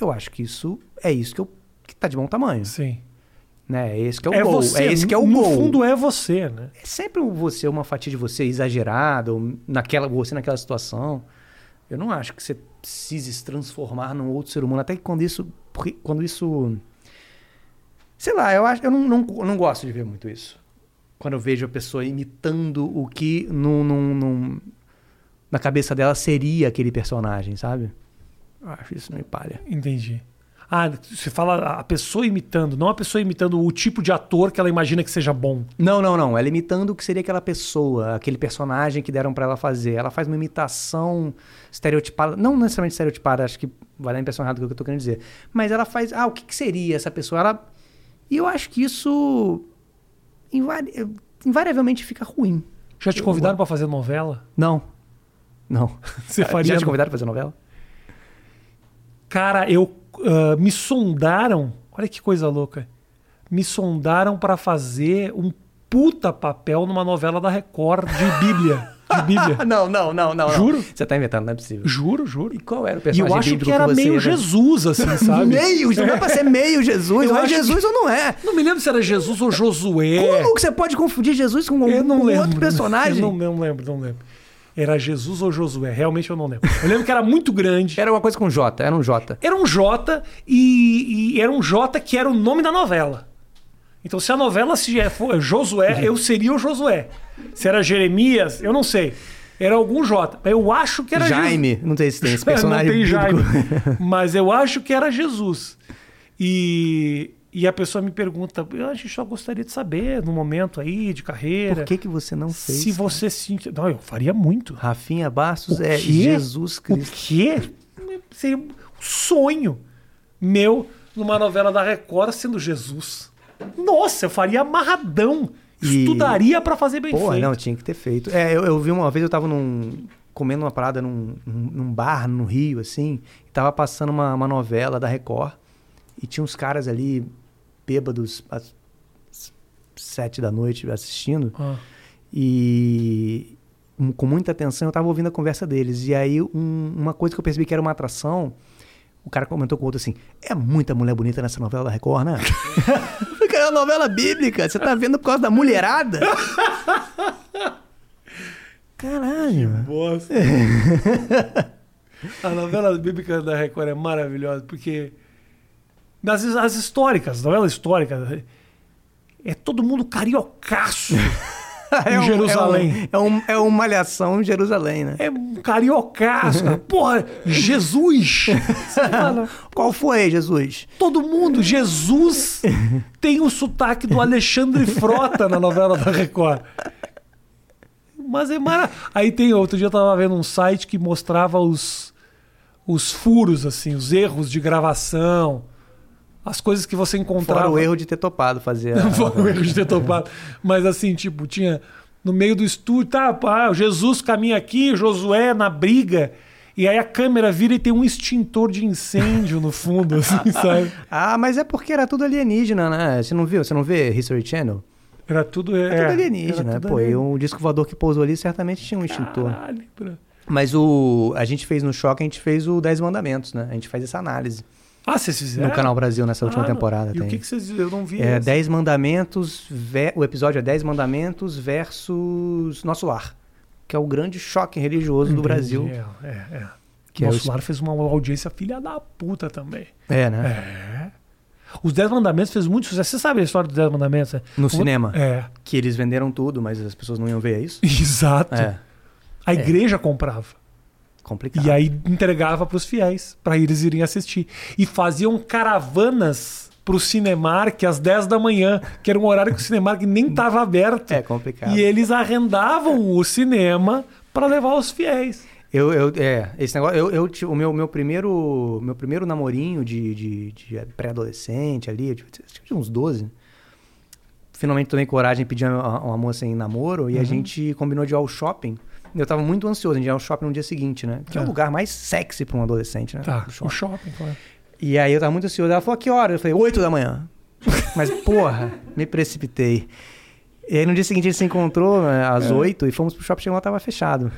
eu acho que isso é isso que eu que tá de bom tamanho, sim. né? É esse que é o é gol, você. é esse que é o no gol. fundo é você, né? É sempre você uma fatia de você exagerada ou naquela você naquela situação. Eu não acho que você precise se transformar num outro ser humano, até que quando isso quando isso sei lá, eu acho eu não, não, eu não gosto de ver muito isso. quando eu vejo a pessoa imitando o que num, num- num- na cabeça dela seria aquele personagem, sabe? Eu acho isso meio palha. Entendi. Ah, você fala a pessoa imitando, não a pessoa imitando o tipo de ator que ela imagina que seja bom. Não, não, não. Ela imitando o que seria aquela pessoa, aquele personagem que deram pra ela fazer. Ela faz uma imitação estereotipada, não necessariamente estereotipada, acho que vai dar a impressão errada do que eu tô querendo dizer. Mas ela faz, ah, o que, que seria essa pessoa? Ela... E eu acho que isso invari- invariavelmente fica ruim. Já te Eu- convidaram pra fazer novela? Não. Não. Você faria? Já te convidaram pra fazer novela? Cara, eu ah, me sondaram. Olha que coisa louca. Me sondaram pra fazer um puta papel numa novela da Record de Bíblia. De Bíblia. Não, não, não, não. Juro? Você tá inventando, não é possível. Juro, juro. E qual era o E personagem eu acho que era você meio Jesus, assim, sabe? Meio? Não dá pra ser meio Jesus. Ou é Jesus ou não é. Não me lembro se era Jesus ou Josué. Como que você pode confundir Jesus com algum lembro. outro personagem? Eu não, não lembro, não lembro. Era Jesus ou Josué, realmente eu não lembro. Eu lembro que era muito grande. Era uma coisa com J, era um J. Era um J e, e era um J que era o nome da novela. Então, se a novela se é- for Josué, eu seria o Josué. Se era Jeremias, eu não sei. Era algum J. Eu acho que era Jaime. Não sei se tem esse Jesus. personagem não tem. Jaime. Mas eu acho que era Jesus. E, e a pessoa me pergunta: a gente só gostaria de saber, no momento aí de carreira. Por que, que você não fez? Se você se. Não, eu faria muito. Rafinha Bastos O é? Jesus O Cristo. quê? Seria um sonho meu numa novela da Record sendo Jesus. Nossa, eu faria amarradão. E- Estudaria pra fazer bem Pô, feito. não, tinha que ter feito. É, eu, eu vi uma vez, eu tava num, comendo uma parada num, num, num bar no Rio, assim, e tava passando uma, uma novela da Record, e tinha uns caras ali, bêbados, às sete da noite, assistindo, Ah, e com muita atenção eu tava ouvindo a conversa deles. E aí um- uma coisa que eu percebi que era uma atração, o cara comentou com o outro assim: é muita mulher bonita nessa novela da Record, né? Porque é uma novela bíblica, você tá vendo por causa da mulherada? Caralho. bosta. a novela bíblica da Record é maravilhosa, porque nas as históricas, novelas históricas, é todo mundo cariocaço. É Em Jerusalém. É, um, é, um, é uma malhação em Jerusalém, né? É um cariocaço. cara. Porra, Jesus! Fala, Qual foi, Jesus? Todo mundo, Jesus tem o sotaque do Alexandre Frota na novela da Record. Mas é maravilhoso. Aí tem outro dia eu tava vendo um site que mostrava os, os furos, assim, os erros de gravação, as coisas que você encontrava. Fora o erro de ter topado fazer. a- Fora o erro de ter topado. Mas assim, tipo, tinha no meio do estúdio, tá, pá, Jesus caminha aqui, Josué na briga. E aí a câmera vira e tem um extintor de incêndio no fundo, assim, sabe? Ah, mas é porque era tudo alienígena, né? Você não viu? Você não vê History Channel? Era tudo. É, É, tudo alienígena, era tudo pô. E um disco voador que pousou ali certamente tinha um extintor. Caralho, bro. Mas o. A gente fez no choque, a gente fez o 10 Mandamentos, né? A gente faz essa análise. Ah, vocês fizeram? No Canal Brasil nessa última Ah, temporada. E tem. o que, que vocês Eu não vi. É. 10 mandamentos, ve- o episódio é 10 mandamentos versus Nosso Lar, que é o grande choque religioso do Entendi, Brasil. É, é. é. Que é Nosso o- lar fez uma audiência filha da puta também. É, né? É. Os Dez Mandamentos fez muito sucesso. Você sabe a história dos Dez Mandamentos? né? No O- cinema. É. Que eles venderam tudo, mas as pessoas não iam ver, é isso? Exato. É. A igreja comprava. Complicado. E aí entregava para os fiéis, para eles irem assistir. E faziam caravanas pro Cinemark às 10 da manhã, que era um horário que o Cinemark nem estava aberto. É complicado. E eles arrendavam o cinema para levar os fiéis. Eu, eu, é, esse negócio, eu, eu o meu, meu primeiro, meu primeiro namorinho de, de, de pré-adolescente ali, eu tive uns 12. Finalmente tomei coragem e pedi uma, uma moça em namoro e a Uhum. gente combinou de ir ao shopping. Eu tava muito ansioso, a gente ia ao shopping no dia seguinte, né? Que é, o Tá. lugar mais sexy pra um adolescente, né? Tá, O o shopping. shopping, claro. E aí eu tava muito ansioso. Ela falou, que hora? Eu falei, 8 da manhã. Mas, porra, me precipitei. E aí no dia seguinte a gente se encontrou né, às É. 8 e fomos pro shopping, chegou lá, tava fechado.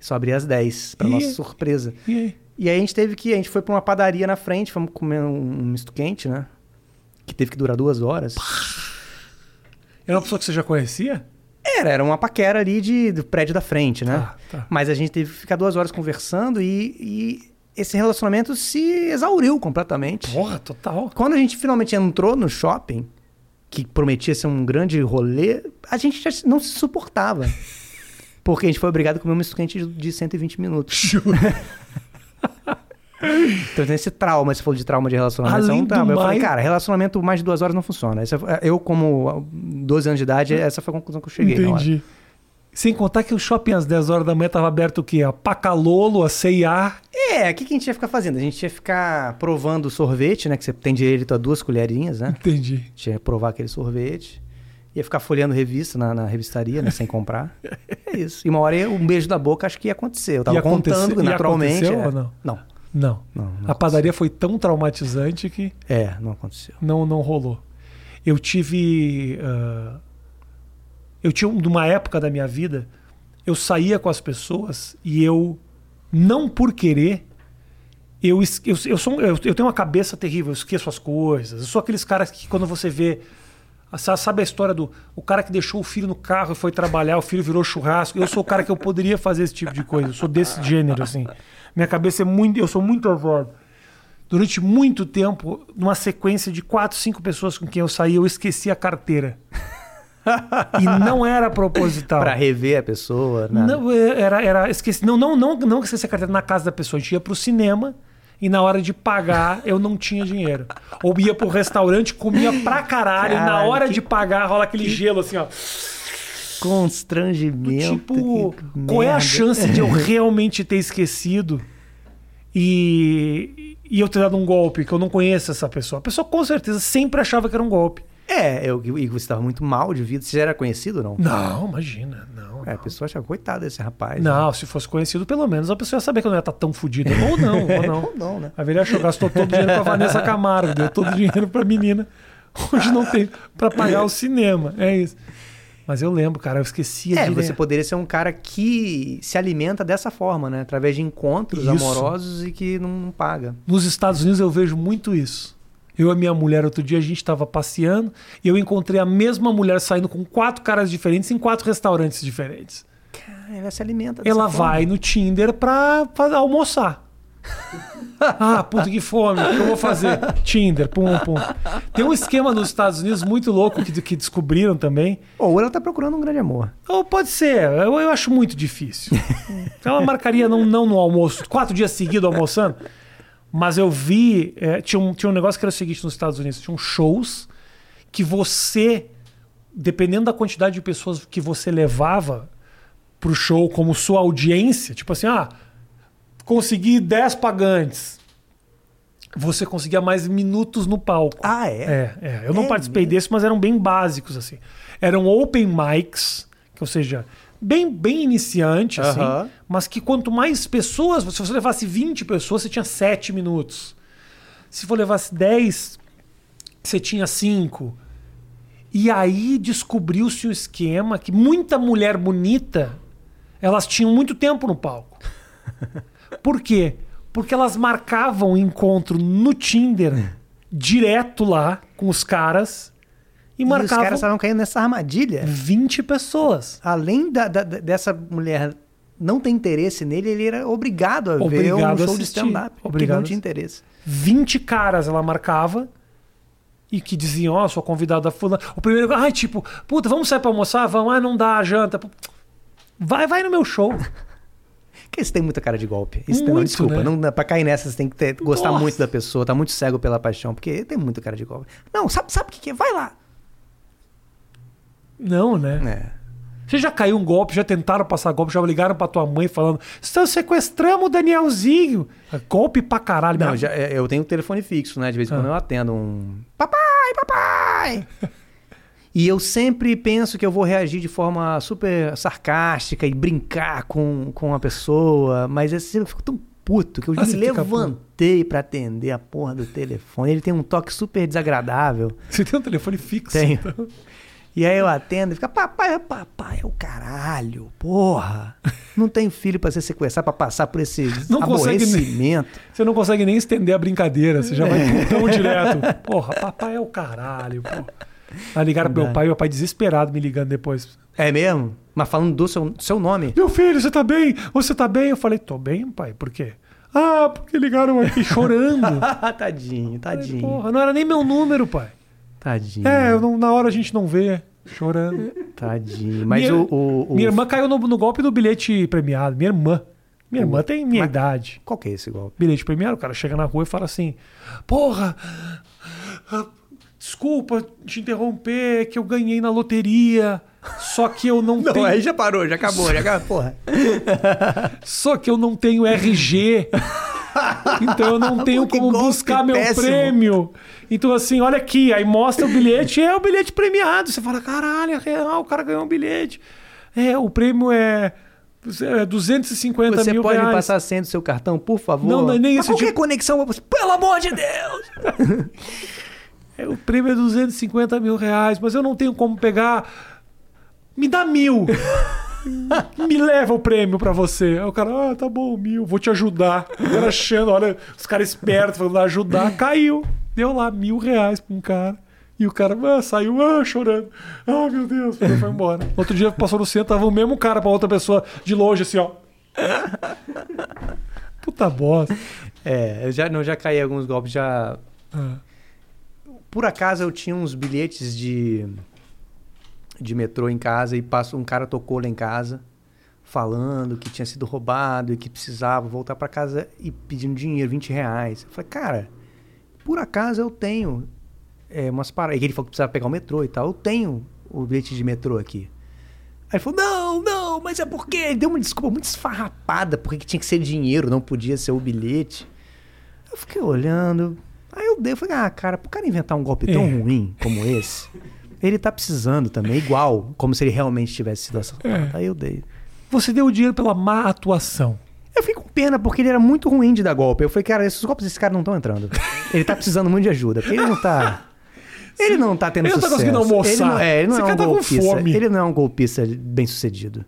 Só abria às 10, pra Ih. nossa surpresa. E aí? E aí a gente teve que, a gente foi pra uma padaria na frente, fomos comer um, um misto quente, né? Que teve que durar duas horas. Era uma pessoa que você já conhecia? Era, era uma paquera ali de, do prédio da frente, né? Tá, tá. Mas a gente teve que ficar duas horas conversando e, e esse relacionamento se exauriu completamente. Porra, total. Quando a gente finalmente entrou no shopping, que prometia ser um grande rolê, a gente já não se suportava. Porque a gente foi obrigado a comer um misto quente de- de 120 minutos. Então tem esse trauma, você falou de trauma de relacionamento. Além é um trauma. Eu falei, mais- cara, relacionamento mais de duas horas não funciona. Essa, eu, como 12 anos de idade, essa foi a conclusão que eu cheguei. hora. Entendi. Sem contar que o shopping às 10 horas da manhã tava aberto o quê? A Pacalolo, a C&A. É, o que, que a gente ia ficar fazendo? A gente ia ficar provando sorvete, né? Que você tem direito a duas colherinhas, né? Entendi. A gente ia provar aquele sorvete. Ia ficar folheando revista na, na revistaria, né? Sem comprar. É isso. E uma hora, um beijo da boca, acho que ia acontecer. Eu tava Ia contando naturalmente. é. ou não? Não. Não. Não, não A padaria foi tão traumatizante que É, não aconteceu. não, não rolou. Eu tive. ah, eu tinha um- numa época da minha vida, eu saía com as pessoas e eu, não por querer, eu, eu, eu, sou, eu, eu tenho uma cabeça terrível, eu esqueço as coisas. Eu sou aqueles caras que quando você vê. Sa- Sabe a história do o cara que deixou o filho no carro e foi trabalhar, o filho virou churrasco? Eu sou o cara que eu poderia fazer esse tipo de coisa. Eu sou desse gênero, assim. Minha cabeça é muito. Eu sou muito avó. Durante muito tempo, numa sequência de quatro, cinco pessoas com quem eu saí, eu esqueci a carteira. e não era proposital. Pra rever a pessoa. nada. Não, é, era, era esqueci, não, não, não, não que esqueci a carteira na casa da pessoa. A gente ia pro cinema e na hora de pagar eu não tinha dinheiro. Ou ia pro restaurante, comia pra caralho, e na Caralho, hora que- de pagar rola aquele gelo assim, ó. Constrangimento. Tipo, qual é a chance de eu realmente ter esquecido e, e eu ter dado um golpe que eu não conheço essa pessoa? A pessoa com certeza sempre achava que era um golpe. É, eu, e você estava muito mal de vida. Você já era conhecido ou não? Não, imagina. É, a pessoa achava, coitado desse rapaz. Não, se fosse conhecido, pelo menos a pessoa ia saber que eu não ia estar tão fodida. Ou não, ou não. Ou não, né? A velha achou, gastou todo o dinheiro com a Vanessa Camargo, deu todo o dinheiro pra menina. Hoje não tem pra pagar o cinema. É isso. Mas eu lembro, cara, eu esquecia É, de você poderia ser um cara que se alimenta dessa forma, né? Através de encontros Isso. amorosos e que não, não paga. Nos Estados Unidos eu vejo muito isso. Eu e minha mulher, outro dia, a gente estava passeando e eu encontrei a mesma mulher saindo com quatro caras diferentes em quatro restaurantes diferentes. Cara, ela se alimenta dessa Ela forma. vai no Tinder pra, pra almoçar. ah, puta que fome, o que eu vou fazer? Tinder, pum, pum. Tem um esquema nos Estados Unidos muito louco que, que descobriram também. Ou ela tá procurando um grande amor. Ou pode ser, eu, eu acho muito difícil. Ela marcaria não, não no almoço, quatro dias seguidos almoçando. Mas eu vi, é, tinha, um, tinha um negócio que era o seguinte nos Estados Unidos: tinham shows que você, dependendo da quantidade de pessoas que você levava pro show como sua audiência, tipo assim, ah, consegui 10 pagantes. Você conseguia mais minutos no palco. Ah, é? É, é. Eu não É participei mesmo? desse, mas eram bem básicos, assim. Eram open mics, que, ou seja, bem, bem iniciante, assim, mas que quanto mais pessoas, se você levasse 20 pessoas, você tinha 7 minutos. Se for levasse 10, você tinha 5. E aí descobriu-se o esquema que muita mulher bonita, elas tinham muito tempo no palco. Por quê? Porque elas marcavam o encontro no Tinder, direto lá, com os caras, e E os marcavam caras estavam caindo nessa armadilha. 20 pessoas. Além da, da- dessa mulher não ter interesse nele, ele era obrigado a ver Obrigado um a show de assistir. stand-up. Porque não a tinha interesse. 20 caras ela marcava e que diziam, ó, sou convidada fulana. O primeiro, ai, tipo, puta, vamos sair pra almoçar? Vamos, ah, não dá janta. Vai, vai no meu show. Porque isso tem muita cara de golpe. Isso tem, não, Muito, desculpa, né? não, pra cair nessa você tem que ter- gostar Nossa. muito da pessoa, tá muito cego pela paixão, porque tem muita cara de golpe. Não, sabe, sabe o que, que é? Vai lá. Não, né? É. Você já caiu um golpe, já tentaram passar golpe, já ligaram pra tua mãe falando, estão sequestrando o Danielzinho. É Golpe pra caralho. Não, já, é, eu tenho telefone fixo, né? De vez em quando Ah. eu atendo um. Papai, papai! e eu sempre penso que eu vou reagir de forma super sarcástica e brincar com, com a pessoa, mas assim, eu fico tão puto que eu Ah, me levantei pra atender a porra do telefone. Ele tem um toque super desagradável. Você tem um telefone fixo? Tenho. então. E aí eu atendo e fica, papai, papai, é o caralho, porra. Não tem filho pra ser sequestrado, pra passar por esse Não consegue nem- aborrecimento. Você não consegue nem estender a brincadeira, você já vai É. tão direto. Porra, papai é o caralho, pô. Aí ligaram pro meu pai, meu pai desesperado me ligando depois. É mesmo? Mas falando do seu, seu nome. Meu filho, você tá bem? Você tá bem? Eu falei, tô bem, pai. Por quê? Ah, porque ligaram aqui chorando. tadinho, Falei, tadinho. Porra, não era nem meu número, pai. Tadinho. É, eu não- na hora a gente não vê, chorando. Tadinho. Mas Minha- o, o- o- Minha irmã caiu no, no golpe do bilhete premiado. Minha irmã. Minha irmã tem minha idade. Qual que é esse golpe? Bilhete premiado, o cara chega na rua e fala assim: Porra, ah, desculpa te interromper, é que eu ganhei na loteria. Só que eu não, tenho. já parou, já acabou, já acabou. Porra. Só que eu não tenho RG. Então eu não tenho que como golpe buscar meu péssimo. prêmio. Então, assim, olha aqui, aí mostra o bilhete, é o bilhete premiado. Você fala, caralho, é real, o cara ganhou um bilhete. É, o prêmio é, é 250 Você mil pode reais. me passar a senha do seu cartão, por favor? Não, não é nem Mas esse qualquer tipo- conexão, você- pelo amor de Deus! É, o prêmio é 250 mil reais, mas eu não tenho como pegar. Me dá mil. Me leva o prêmio pra você. Aí o cara, ah, tá bom, mil, vou te ajudar. O cara achando, olha, os caras espertos falando ajudar, caiu. Deu lá mil reais pra um cara. E o cara ah, saiu ah, chorando. Ah, meu Deus, foi foi embora. Outro dia passou no centro, tava o mesmo cara pra outra pessoa de longe, assim, ó. Puta bosta. É, eu já, não, já caí alguns golpes, já... Ah. Por acaso eu tinha uns bilhetes de, de metrô em casa e passo, um cara tocou lá em casa falando que tinha sido roubado e que precisava voltar pra casa e pedindo dinheiro, 20 reais. Eu falei, cara, por acaso eu tenho é, umas paradas. Ele falou que precisava pegar o metrô e tal. Eu tenho o bilhete de metrô aqui. Aí ele falou, não, não, mas é porque... Ele deu uma desculpa muito esfarrapada, porque que tinha que ser dinheiro, não podia ser o bilhete. Eu fiquei olhando. Aí eu dei, eu falei, ah, cara, pro cara inventar um golpe tão É. ruim como esse, ele tá precisando também, igual, como se ele realmente tivesse sido assaltado. É. Aí eu dei. Você deu o dinheiro pela má atuação. Eu fiquei com pena, porque ele era muito ruim de dar golpe. Eu falei, cara, esses golpes desse cara não estão entrando. Ele tá precisando muito de ajuda, porque ele não tá... Ele não tá tendo Ele não tá sucesso. conseguindo almoçar. Ele não, é, ele não Esse é um tá com golpista. fome. Ele não é um golpista bem sucedido.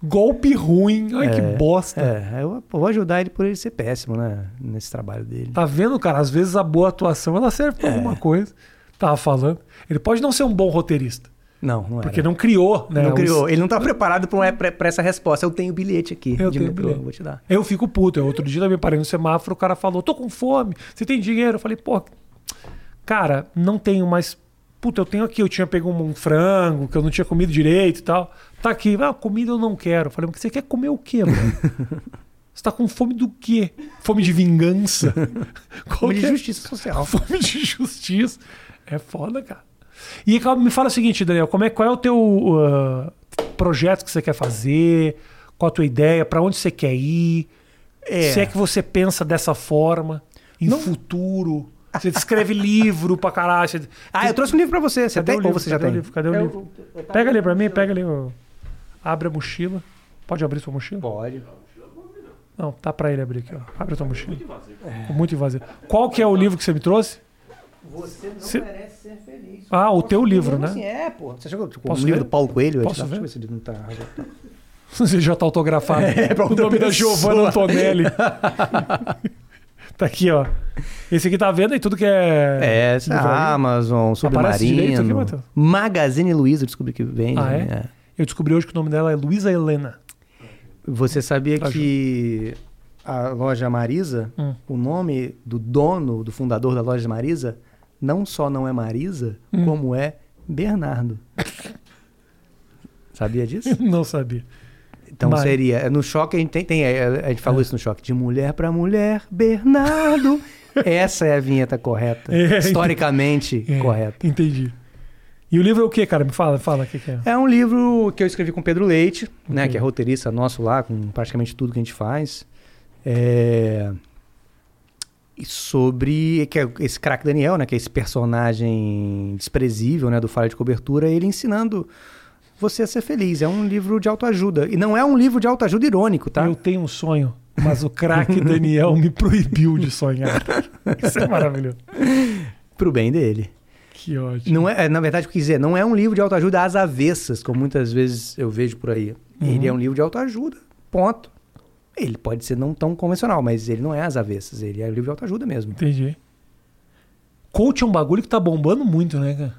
Golpe ruim. Ai, que É, bosta. É, eu vou ajudar ele por ele ser péssimo, né? Nesse trabalho dele. Tá vendo, cara? Às vezes a boa atuação ela serve É. pra alguma coisa. Tava falando. Ele pode não ser um bom roteirista, Não, não é. porque não criou, né? Não o- criou. Ele não tá preparado pra- pra essa resposta. Eu tenho bilhete aqui. Eu tenho metrô, bilhete. Vou te dar. Eu fico puto. Eu, outro dia também parei no semáforo, o cara falou: tô com fome, você tem dinheiro? Eu falei, pô, cara, não tenho mais. Puta, eu tenho aqui, eu tinha pego um frango que eu não tinha comido direito e tal. Tá aqui, ah, comida eu não quero. Eu falei, mas você quer comer o quê, mano? Você tá com fome do quê? Fome de vingança? Fome de é? justiça social. Fome de justiça. É foda, cara. E me fala o seguinte, Daniel, como é, qual é o teu uh, projeto que você quer fazer? Qual a tua ideia? Pra onde você quer ir? É. Se é que você pensa dessa forma, em Não- futuro. Você escreve livro pra caralho. Você... Ah, eu trouxe um livro pra você. Você Cadê tem ou você já Cadê o tem? livro? Cadê o Eu- livro? Pega ali pra mim, pega ali. ó. Abre a mochila. Pode abrir sua mochila? Pode. Não, tá pra ele abrir aqui, ó. Abre a tua mochila. Ficou muito invasivo. Qual que é o livro que você me trouxe? Você não Se- merece ser feliz. Ah, o teu livro, Assim, né? é, pô. Você chegou tipo, Posso um livro ver? do Paulo Coelho? Posso Deixa eu ver? ver se ele não tá... Você já tá autografado. É, pra o nome da. Giovanna Antonelli. tá aqui, ó. Esse aqui tá vendo aí tudo que é. É. Amazon, aqui, Submarino, Matheus? Magazine Luiza, eu descobri que vende. Ah, é? né? Eu descobri hoje que o nome dela é Luísa Helena. Você sabia Ajuda. que a loja Marisa, Hum. o nome do dono, do fundador da loja Marisa, não só não é Marisa, Hum. como é Bernardo. Sabia disso? Não sabia. Então Mas- seria. é, No choque a gente tem. tem é, a gente falou isso no choque. De mulher pra mulher, Bernardo. Essa é a vinheta correta. É, historicamente É, correta. Entendi. E o livro é o que, cara? Me fala, fala o que, que é. É um livro que eu escrevi com o Pedro Leite, né? Ok. Que é roteirista nosso lá, com praticamente tudo que a gente faz. É... Sobre que é esse craque Daniel, né? Que é esse personagem desprezível, né? Do Falha de Cobertura, ele ensinando você a ser feliz. É um livro de autoajuda. E não é um livro de autoajuda irônico, tá? Eu tenho um sonho, mas o craque Daniel me proibiu de sonhar. Isso é maravilhoso. Pro bem dele. Que ótimo. Não é, é, na verdade, o que dizer, não é um livro de autoajuda às avessas, como muitas vezes eu vejo por aí. Uhum. Ele é um livro de autoajuda, ponto. Ele pode ser não tão convencional, mas ele não é às avessas, ele é um livro de autoajuda mesmo. Entendi. Coach é um bagulho que tá bombando muito, né, cara?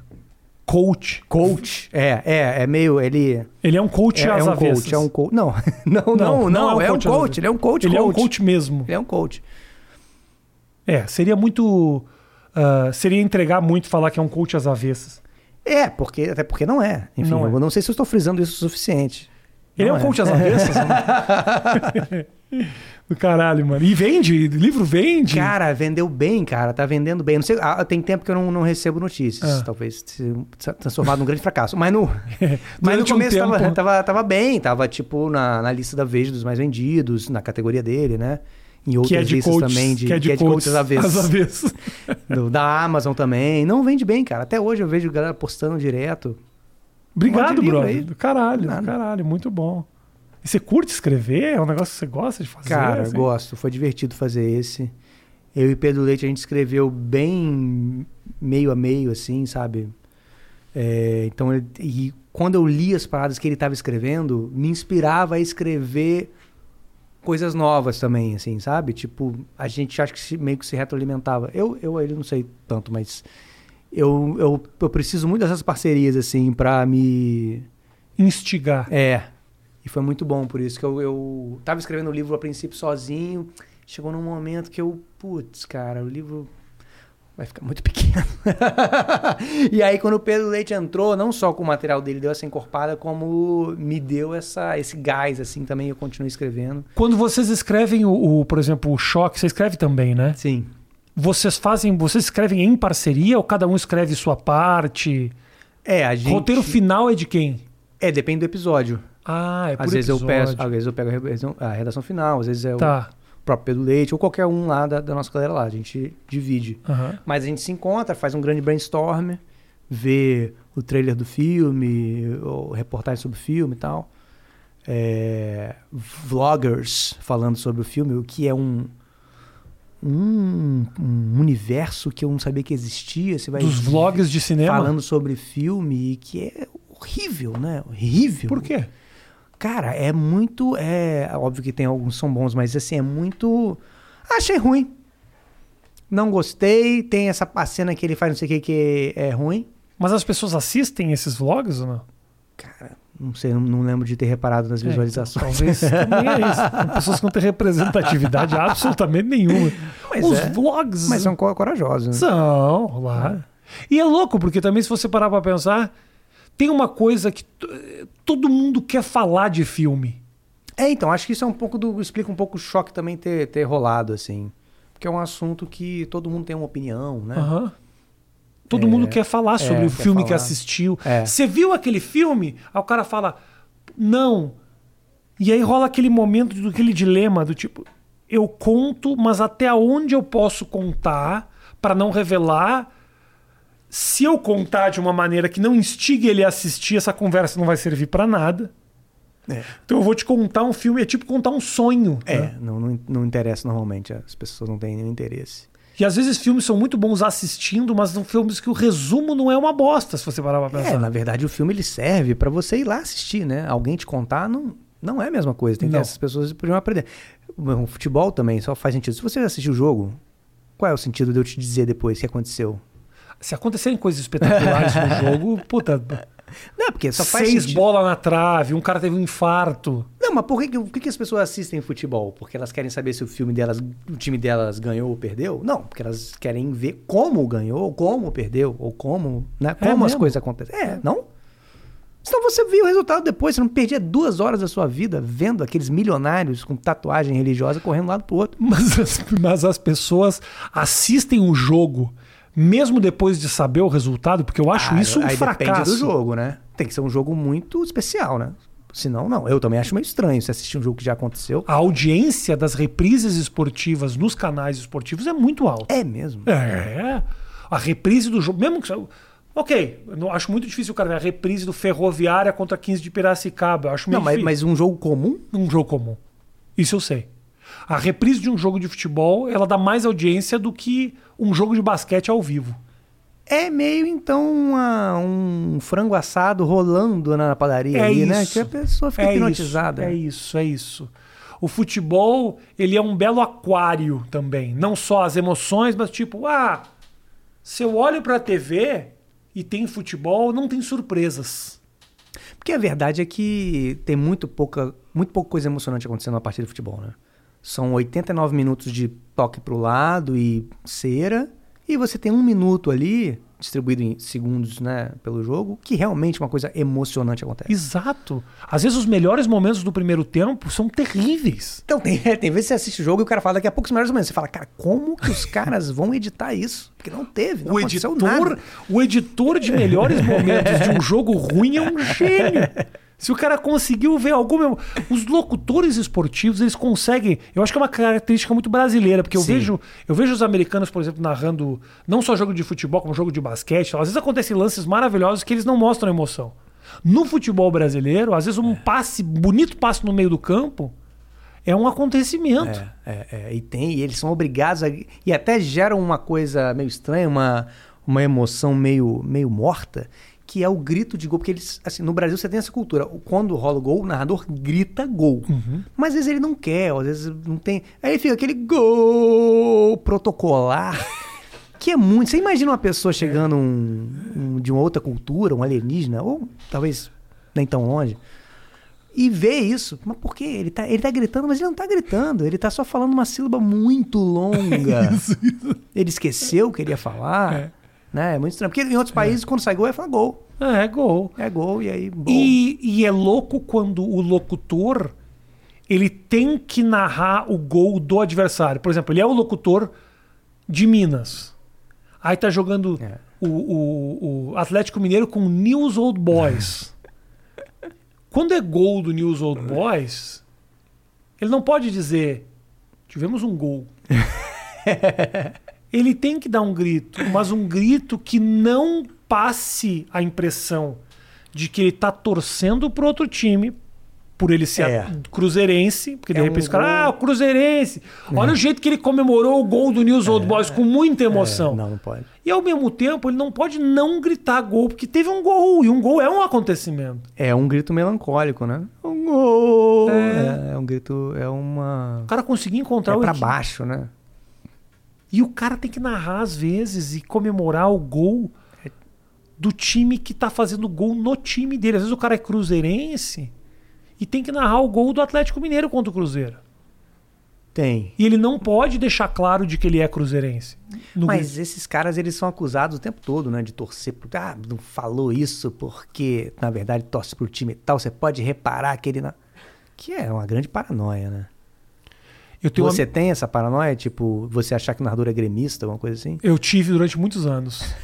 Coach. Coach, é, é, é meio, ele Ele é um coach é, às é um avessas. coach, é um coach. Não, não, não, não, é um às coach, avessas. ele é um coach, Ele é um coach. coach mesmo. Ele é um coach. É, seria muito ah, seria entregar muito falar que é um coach às avessas. É, porque, até porque não é. Enfim, Não é. eu não sei se eu estou frisando isso o suficiente. Ele Não é um coach às avessas? né? Do caralho, mano. E vende? Livro vende? Cara, vendeu bem, cara. Tá vendendo bem. Não sei, ah, tem tempo que eu não, não recebo notícias. Ah. Talvez se transformado num grande fracasso. Mas no, mas no Durante um começo tava, tempo. tava, tava bem. Tava, tipo, na, na lista da Veja dos mais vendidos, na categoria dele, né? Em outras que é de listas coach, também de, que é de, coach às avessas. às avessas. Do- da Amazon também. Não vende bem, cara. Até hoje eu vejo galera postando direto. Obrigado, livro brother. Do caralho, do caralho. Muito bom. E você curte escrever? É um negócio que você gosta de fazer? Cara, assim? gosto. Foi divertido fazer esse. Eu e Pedro Leite, a gente escreveu bem meio a meio, assim, sabe? É, então, ele- e quando eu li as paradas que ele estava escrevendo, me inspirava a escrever coisas novas também, assim, sabe? Tipo, a gente acha que se- meio que se retroalimentava. Eu, eu ele não sei tanto, mas eu, eu, eu preciso muito dessas parcerias, assim, pra me... Instigar. É. E foi muito bom, por isso que eu, eu tava escrevendo o livro a princípio sozinho. Chegou num momento que eu, putz, cara, o livro vai ficar muito pequeno. e aí, quando o Pedro Leite entrou, não só com o material dele deu essa encorpada, como me deu essa, esse gás, assim, também eu continuo escrevendo. Quando vocês escrevem, o, o, por exemplo, o Choque, você escreve também, né? Sim. Vocês fazem, vocês escrevem em parceria ou cada um escreve sua parte? É, a gente... Roteiro final é de quem? É, depende do episódio. Ah, é por às vezes eu peço, às vezes eu pego a redação- a redação final, às vezes é Tá. o próprio Pedro Leite, ou qualquer um lá da, da nossa galera lá. A gente divide. aham. Mas a gente se encontra, faz um grande brainstorm, vê o trailer do filme, ou reportagem sobre o filme e tal. É, vloggers falando sobre o filme, o que é um, um, um universo que eu não sabia que existia. Você vai Dos vlogs de cinema? falando sobre filme que é horrível, né? Horrível. Por quê? Cara, é muito. É óbvio que tem alguns que são bons, mas assim, é muito. Achei ruim. Não gostei. Tem essa cena que ele faz não sei o que que é ruim. Mas as pessoas assistem esses vlogs ou não? Cara, não sei, não, não lembro de ter reparado nas É, visualizações. Talvez também é isso. São pessoas que não têm representatividade absolutamente nenhuma. Mas Os é. vlogs Mas são co- corajosos. Né? São, lá. E é louco, porque também, se você parar pra pensar, tem uma coisa que todo mundo quer falar de filme. É, então, acho que isso é um pouco do. explica um pouco o choque também ter, ter rolado, assim. Porque é um assunto que todo mundo tem uma opinião, né? Aham. Todo É, mundo quer falar sobre é, o filme que falar. assistiu. É. Você viu aquele filme? Aí o cara fala, não. E aí rola aquele momento do aquele dilema do tipo, eu conto, mas até onde eu posso contar pra não revelar? Se eu contar de uma maneira que não instigue ele a assistir, essa conversa não vai servir pra nada. É. Então eu vou te contar um filme, é tipo contar um sonho. É, né? não, não, não interessa normalmente, as pessoas não têm nenhum interesse. E às vezes filmes são muito bons assistindo, mas são filmes que o resumo não é uma bosta, se você parar pra pensar. É, na verdade o filme ele serve pra você ir lá assistir, né? Alguém te contar não, não é a mesma coisa. Tem que essas pessoas podiam aprender. O futebol também só faz sentido. Se você assistiu o jogo, qual é o sentido de eu te dizer depois o que aconteceu? Se acontecerem coisas espetaculares no jogo, puta, Não, porque só faz seis bolas na trave, um cara teve um infarto. Não, mas por que, por que, que as pessoas assistem futebol? Porque elas querem saber se o filme delas, o time delas ganhou ou perdeu? Não, porque elas querem ver como ganhou, ou como perdeu, ou como, né? É Como as mesmo? coisas acontecem. É, não? Senão você viu o resultado depois, você não perdia duas horas da sua vida vendo aqueles milionários com tatuagem religiosa correndo de um lado pro outro. Mas as, mas as pessoas assistem o jogo mesmo depois de saber o resultado, porque eu acho Ah, isso um aí fracasso. depende do jogo, né? Tem que ser um jogo muito especial, né? Senão, não. Eu também acho meio estranho você assistir um jogo que já aconteceu. A audiência das reprises esportivas nos canais esportivos é muito alta. É mesmo. É. A reprise do jogo, mesmo que. Ok, não- acho muito difícil o cara ver a reprise do Ferroviária contra 15 de Piracicaba. Eu acho meio Não, mas, mas um jogo comum? um jogo comum. Isso eu sei. A reprise de um jogo de futebol, ela dá mais audiência do que um jogo de basquete ao vivo. É meio, então, uma- um frango assado rolando na padaria É ali, né? isso. Que a pessoa fica É hipnotizada. Isso, é isso, é isso. O futebol, ele é um belo aquário também. Não só as emoções, mas tipo, ah, se eu olho pra TV e tem futebol, não tem surpresas. Porque a verdade é que tem muito pouca, muito pouca coisa emocionante acontecendo na partida de futebol, né? São 89 minutos de toque pro lado e cera, E você tem um minuto ali, distribuído em segundos, né, pelo jogo, que realmente uma coisa emocionante acontece. Exato. Às vezes os melhores momentos do primeiro tempo são terríveis. Então, tem, tem vezes que você assiste o jogo e o cara fala daqui a pouco os melhores momentos. Você fala, cara, como que os caras vão editar isso? Porque não teve, não o editor, nada. o editor de melhores momentos de um jogo ruim é um gênio. Se o cara conseguiu ver algum. Os locutores esportivos, eles conseguem. Eu acho que é uma característica muito brasileira, porque eu Sim. vejo, eu vejo os americanos, por exemplo, narrando não só jogo de futebol, como jogo de basquete. Às vezes acontecem lances maravilhosos que eles não mostram emoção. No futebol brasileiro, às vezes um passe, bonito passe no meio do campo, é um acontecimento. É, é, é, e tem, e eles são obrigados a. E até geram uma coisa meio estranha, uma, uma emoção meio, meio morta, que é o grito de gol. Porque eles, assim, no Brasil você tem essa cultura. Quando rola o gol, o narrador grita gol. Mas às vezes ele não quer, ou às vezes não tem. Aí fica aquele gol protocolar. Que é muito. Você imagina uma pessoa chegando um- um- de uma outra cultura, um alienígena, ou talvez nem tão longe, e vê isso. Mas por quê? Ele tá, ele tá gritando, mas ele não tá gritando. Ele tá só falando uma sílaba muito longa. Ele esqueceu o que ele ia falar. É. Né? É muito estranho. Porque em outros países, quando sai gol, é falar gol. É, gol. É gol, e aí. Gol. E, e é louco quando o locutor ele tem que narrar o gol do adversário. Por exemplo, ele é o locutor de Minas. Aí tá jogando É. o, o- o Atlético Mineiro com o News Old Boys. Quando é gol do News Old Boys, ele não pode dizer tivemos um gol. ele tem que dar um grito, mas um grito que não passe a impressão de que ele tá torcendo pro outro time por ele ser É. cruzeirense, porque de É um repente os caras, gol- ah, o cruzeirense. Olha o jeito que ele comemorou o gol do News Old Boys com muita emoção. É, não, não pode. E ao mesmo tempo, ele não pode não gritar gol, porque teve um gol, e um gol é um acontecimento. É um grito melancólico, né? Um gol. É. É, é um grito. É uma. O cara conseguir encontrar É o pra equi- baixo, né? E o cara tem que narrar às vezes e comemorar o gol do time que tá fazendo gol no time dele. Às vezes o cara é cruzeirense e tem que narrar o gol do Atlético Mineiro contra o Cruzeiro. Tem. E ele não pode deixar claro de que ele é cruzeirense. Mas esses caras, eles são acusados o tempo todo, né? De torcer por. Ah, não falou isso porque, na verdade, torce pro time e tal. Você pode reparar que ele. Não... Que é uma grande paranoia, né? Você tem essa paranoia? Tipo, você achar que o narrador é gremista, alguma coisa assim? eu tive durante muitos anos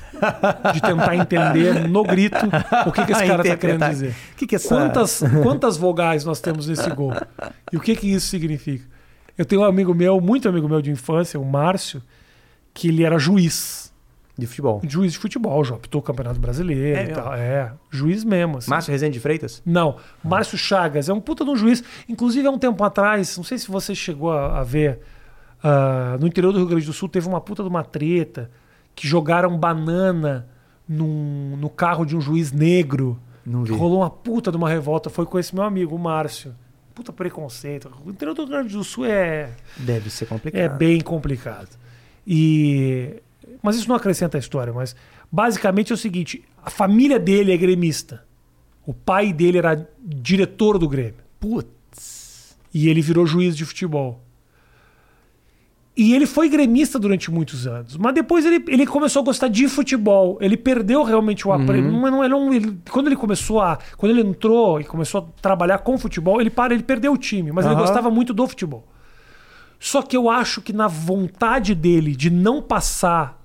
de tentar entender no grito o que, que esse cara tá querendo dizer. O que, que é. Quantas, quantas vogais nós temos nesse gol? E o que que isso significa? Eu tenho um amigo meu, muito amigo meu de infância, o Márcio, que ele era juiz. De futebol. Juiz de futebol, já apitou o Campeonato Brasileiro É e tal. É, juiz mesmo. assim. Márcio Rezende de Freitas? Não, Márcio Chagas é um puta de um juiz. Inclusive, há um tempo atrás, não sei se você chegou a, a ver, ah, no interior do Rio Grande do Sul teve uma puta de uma treta que jogaram banana num- no carro de um juiz negro. Não vi. Rolou uma puta de uma revolta. Foi com esse meu amigo, o Márcio. Puta preconceito. O interior do Rio Grande do Sul é, Deve ser complicado. é bem complicado. E mas isso não acrescenta a história, mas basicamente é o seguinte, a família dele é gremista. O pai dele era diretor do Grêmio Putz. e ele virou juiz de futebol. E ele foi gremista durante muitos anos. Mas depois ele, ele começou a gostar de futebol. Ele perdeu realmente o apreço. Não, não, ele não- ele- quando ele começou a. Quando ele entrou e começou a trabalhar com futebol, ele para, ele perdeu o time, mas ele Aham. gostava muito do futebol. Só que eu acho que na vontade dele de não passar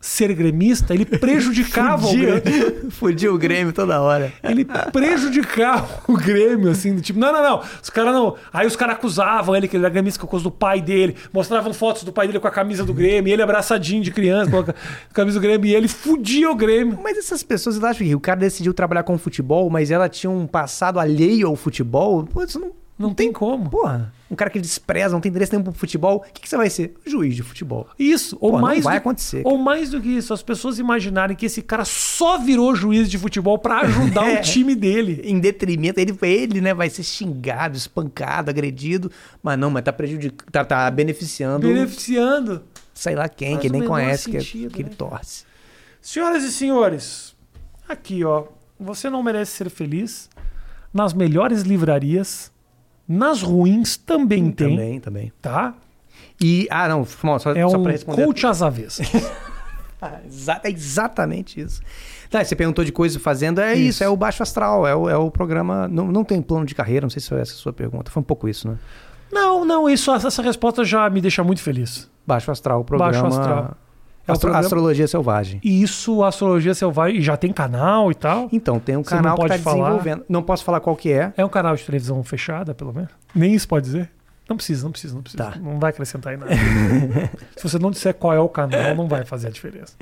ser gremista, ele prejudicava o Grêmio. Fudia, fudia o Grêmio toda hora. Ele prejudicava o Grêmio, assim, tipo, não, não, não. Os caras não. Aí os caras acusavam ele que ele era gremista por causa do pai dele, mostravam fotos do pai dele com a camisa do Grêmio, e ele abraçadinho de criança com a camisa do Grêmio, e ele fudia o Grêmio. Mas essas pessoas, elas acham que o cara decidiu trabalhar com futebol, mas ela tinha um passado alheio ao futebol? Pô, isso não, Não tem como. Porra, um cara que despreza, não tem interesse nenhum pro futebol, o que, que você vai ser? Juiz de futebol. Isso, ou Pô, mais vai do, acontecer, Ou mais do que isso, as pessoas imaginarem que esse cara só virou juiz de futebol pra ajudar É. o time dele. Em detrimento, ele, ele né, vai ser xingado, espancado, agredido, mas não, mas tá prejudicando, tá, tá beneficiando, Beneficiando. sei lá quem, Faz que nem conhece, que, sentido, que ele né? torce. Senhoras e senhores, aqui ó, você não merece ser feliz. Nas melhores livrarias, nas ruins também tem, Também, também. tá? E, ah, não, só, É só um responder. coach às avessas. Exa- É exatamente isso. Tá, você perguntou de coisa fazendo, é isso, Isso. é o Baixo Astral, é o, é o programa. Não, não tem plano de carreira, não sei se foi essa a sua pergunta. Foi um pouco isso, né? Não, não, isso, essa resposta já me deixa muito feliz. Baixo Astral, o programa. Baixo Astral. É Astro- programa- Astrologia Selvagem. E isso, Astrologia Selvagem, já tem canal e tal. Então, tem um Você canal que pode está falar? desenvolvendo. Não posso falar qual que é. É um canal de televisão fechada, pelo menos? Nem isso pode dizer? Não precisa, não precisa, não precisa. Tá. Não vai acrescentar em nada. Se você não disser qual é o canal, não vai fazer a diferença.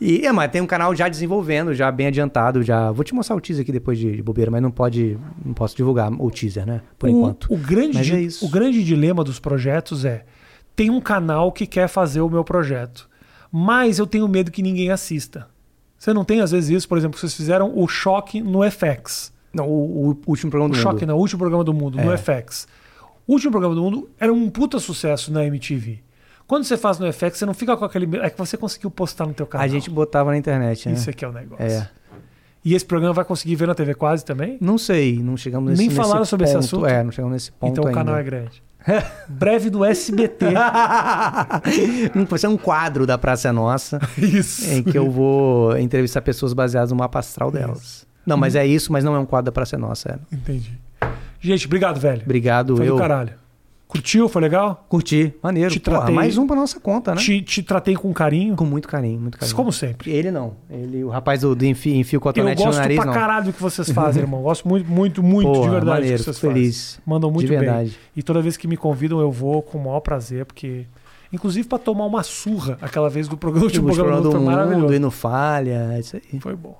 E, é, mas tem um canal já desenvolvendo, já bem adiantado, já. Vou te mostrar o teaser aqui depois de, de bobeira, mas não pode, não posso divulgar o teaser, né? Por o, enquanto. O grande, é o grande dilema dos projetos é: tem um canal que quer fazer o meu projeto, mas eu tenho medo que ninguém assista. Você não tem, às vezes, isso, por exemplo, vocês fizeram o choque no FX. Não, o, o último programa O do choque mundo. no último programa do mundo, no É. FX. O último programa do mundo era um puta sucesso na MTV. Quando você faz no FX, você não fica com aquele. É que você conseguiu postar no teu canal. A gente botava na internet, né? Isso aqui é o negócio. É. E esse programa vai conseguir ver na TV quase também? Não sei, não chegamos nesse Nem falaram nesse sobre esse ponto. assunto? É, não chegamos nesse ponto então o canal é grande. Breve do SBT. Não, Vai ser um quadro da Praça é Nossa, Isso. em que eu vou entrevistar pessoas baseadas no mapa astral delas. Não, mas é isso, mas não é um quadro da Praça é Nossa. É. Entendi. Gente, obrigado, velho. Obrigado, Foi eu do caralho. Curtiu? Foi legal? curti. Maneiro. Te Porra, tratei- mais um pra nossa conta, né? Te, te tratei com carinho. Com muito carinho, muito carinho. Como sempre. Ele não. Ele, o rapaz do, do enfio, enfio Eu cotonete no gosto nariz, pra não. caralho do que vocês fazem, irmão. Gosto muito, muito, muito Porra, de verdade maneiro, do que vocês feliz. fazem. Mandam muito de bem. verdade. E toda vez que me convidam, eu vou com o maior prazer, porque. Inclusive pra tomar uma surra aquela vez do programa, o último programa do do mundo, maravilhoso. e no falha, é isso aí. Foi bom.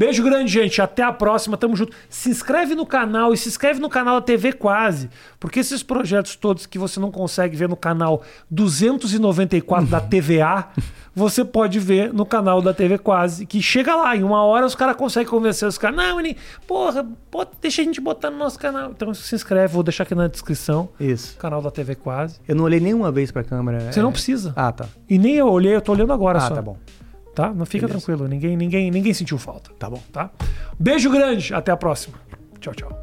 Beijo grande, gente. Até a próxima. Tamo junto. Se inscreve no canal e se inscreve no canal da TV Quase. Porque esses projetos todos que você não consegue ver no canal 294 da TVA, você pode ver no canal da TV Quase. Que chega lá, em uma hora os caras conseguem convencer os caras. Não, menino, porra, bota- deixa a gente botar no nosso canal. Então se inscreve, vou deixar aqui na descrição. Isso. Canal da TV Quase. Eu não olhei nenhuma vez pra câmera. Você é- não precisa. Ah, tá. E nem eu olhei, eu tô olhando agora Ah, só. tá bom. Tá? Não fica Beleza. tranquilo. Ninguém, ninguém, ninguém sentiu falta Tá bom. tá? Beijo grande, até a próxima. Tchau, tchau.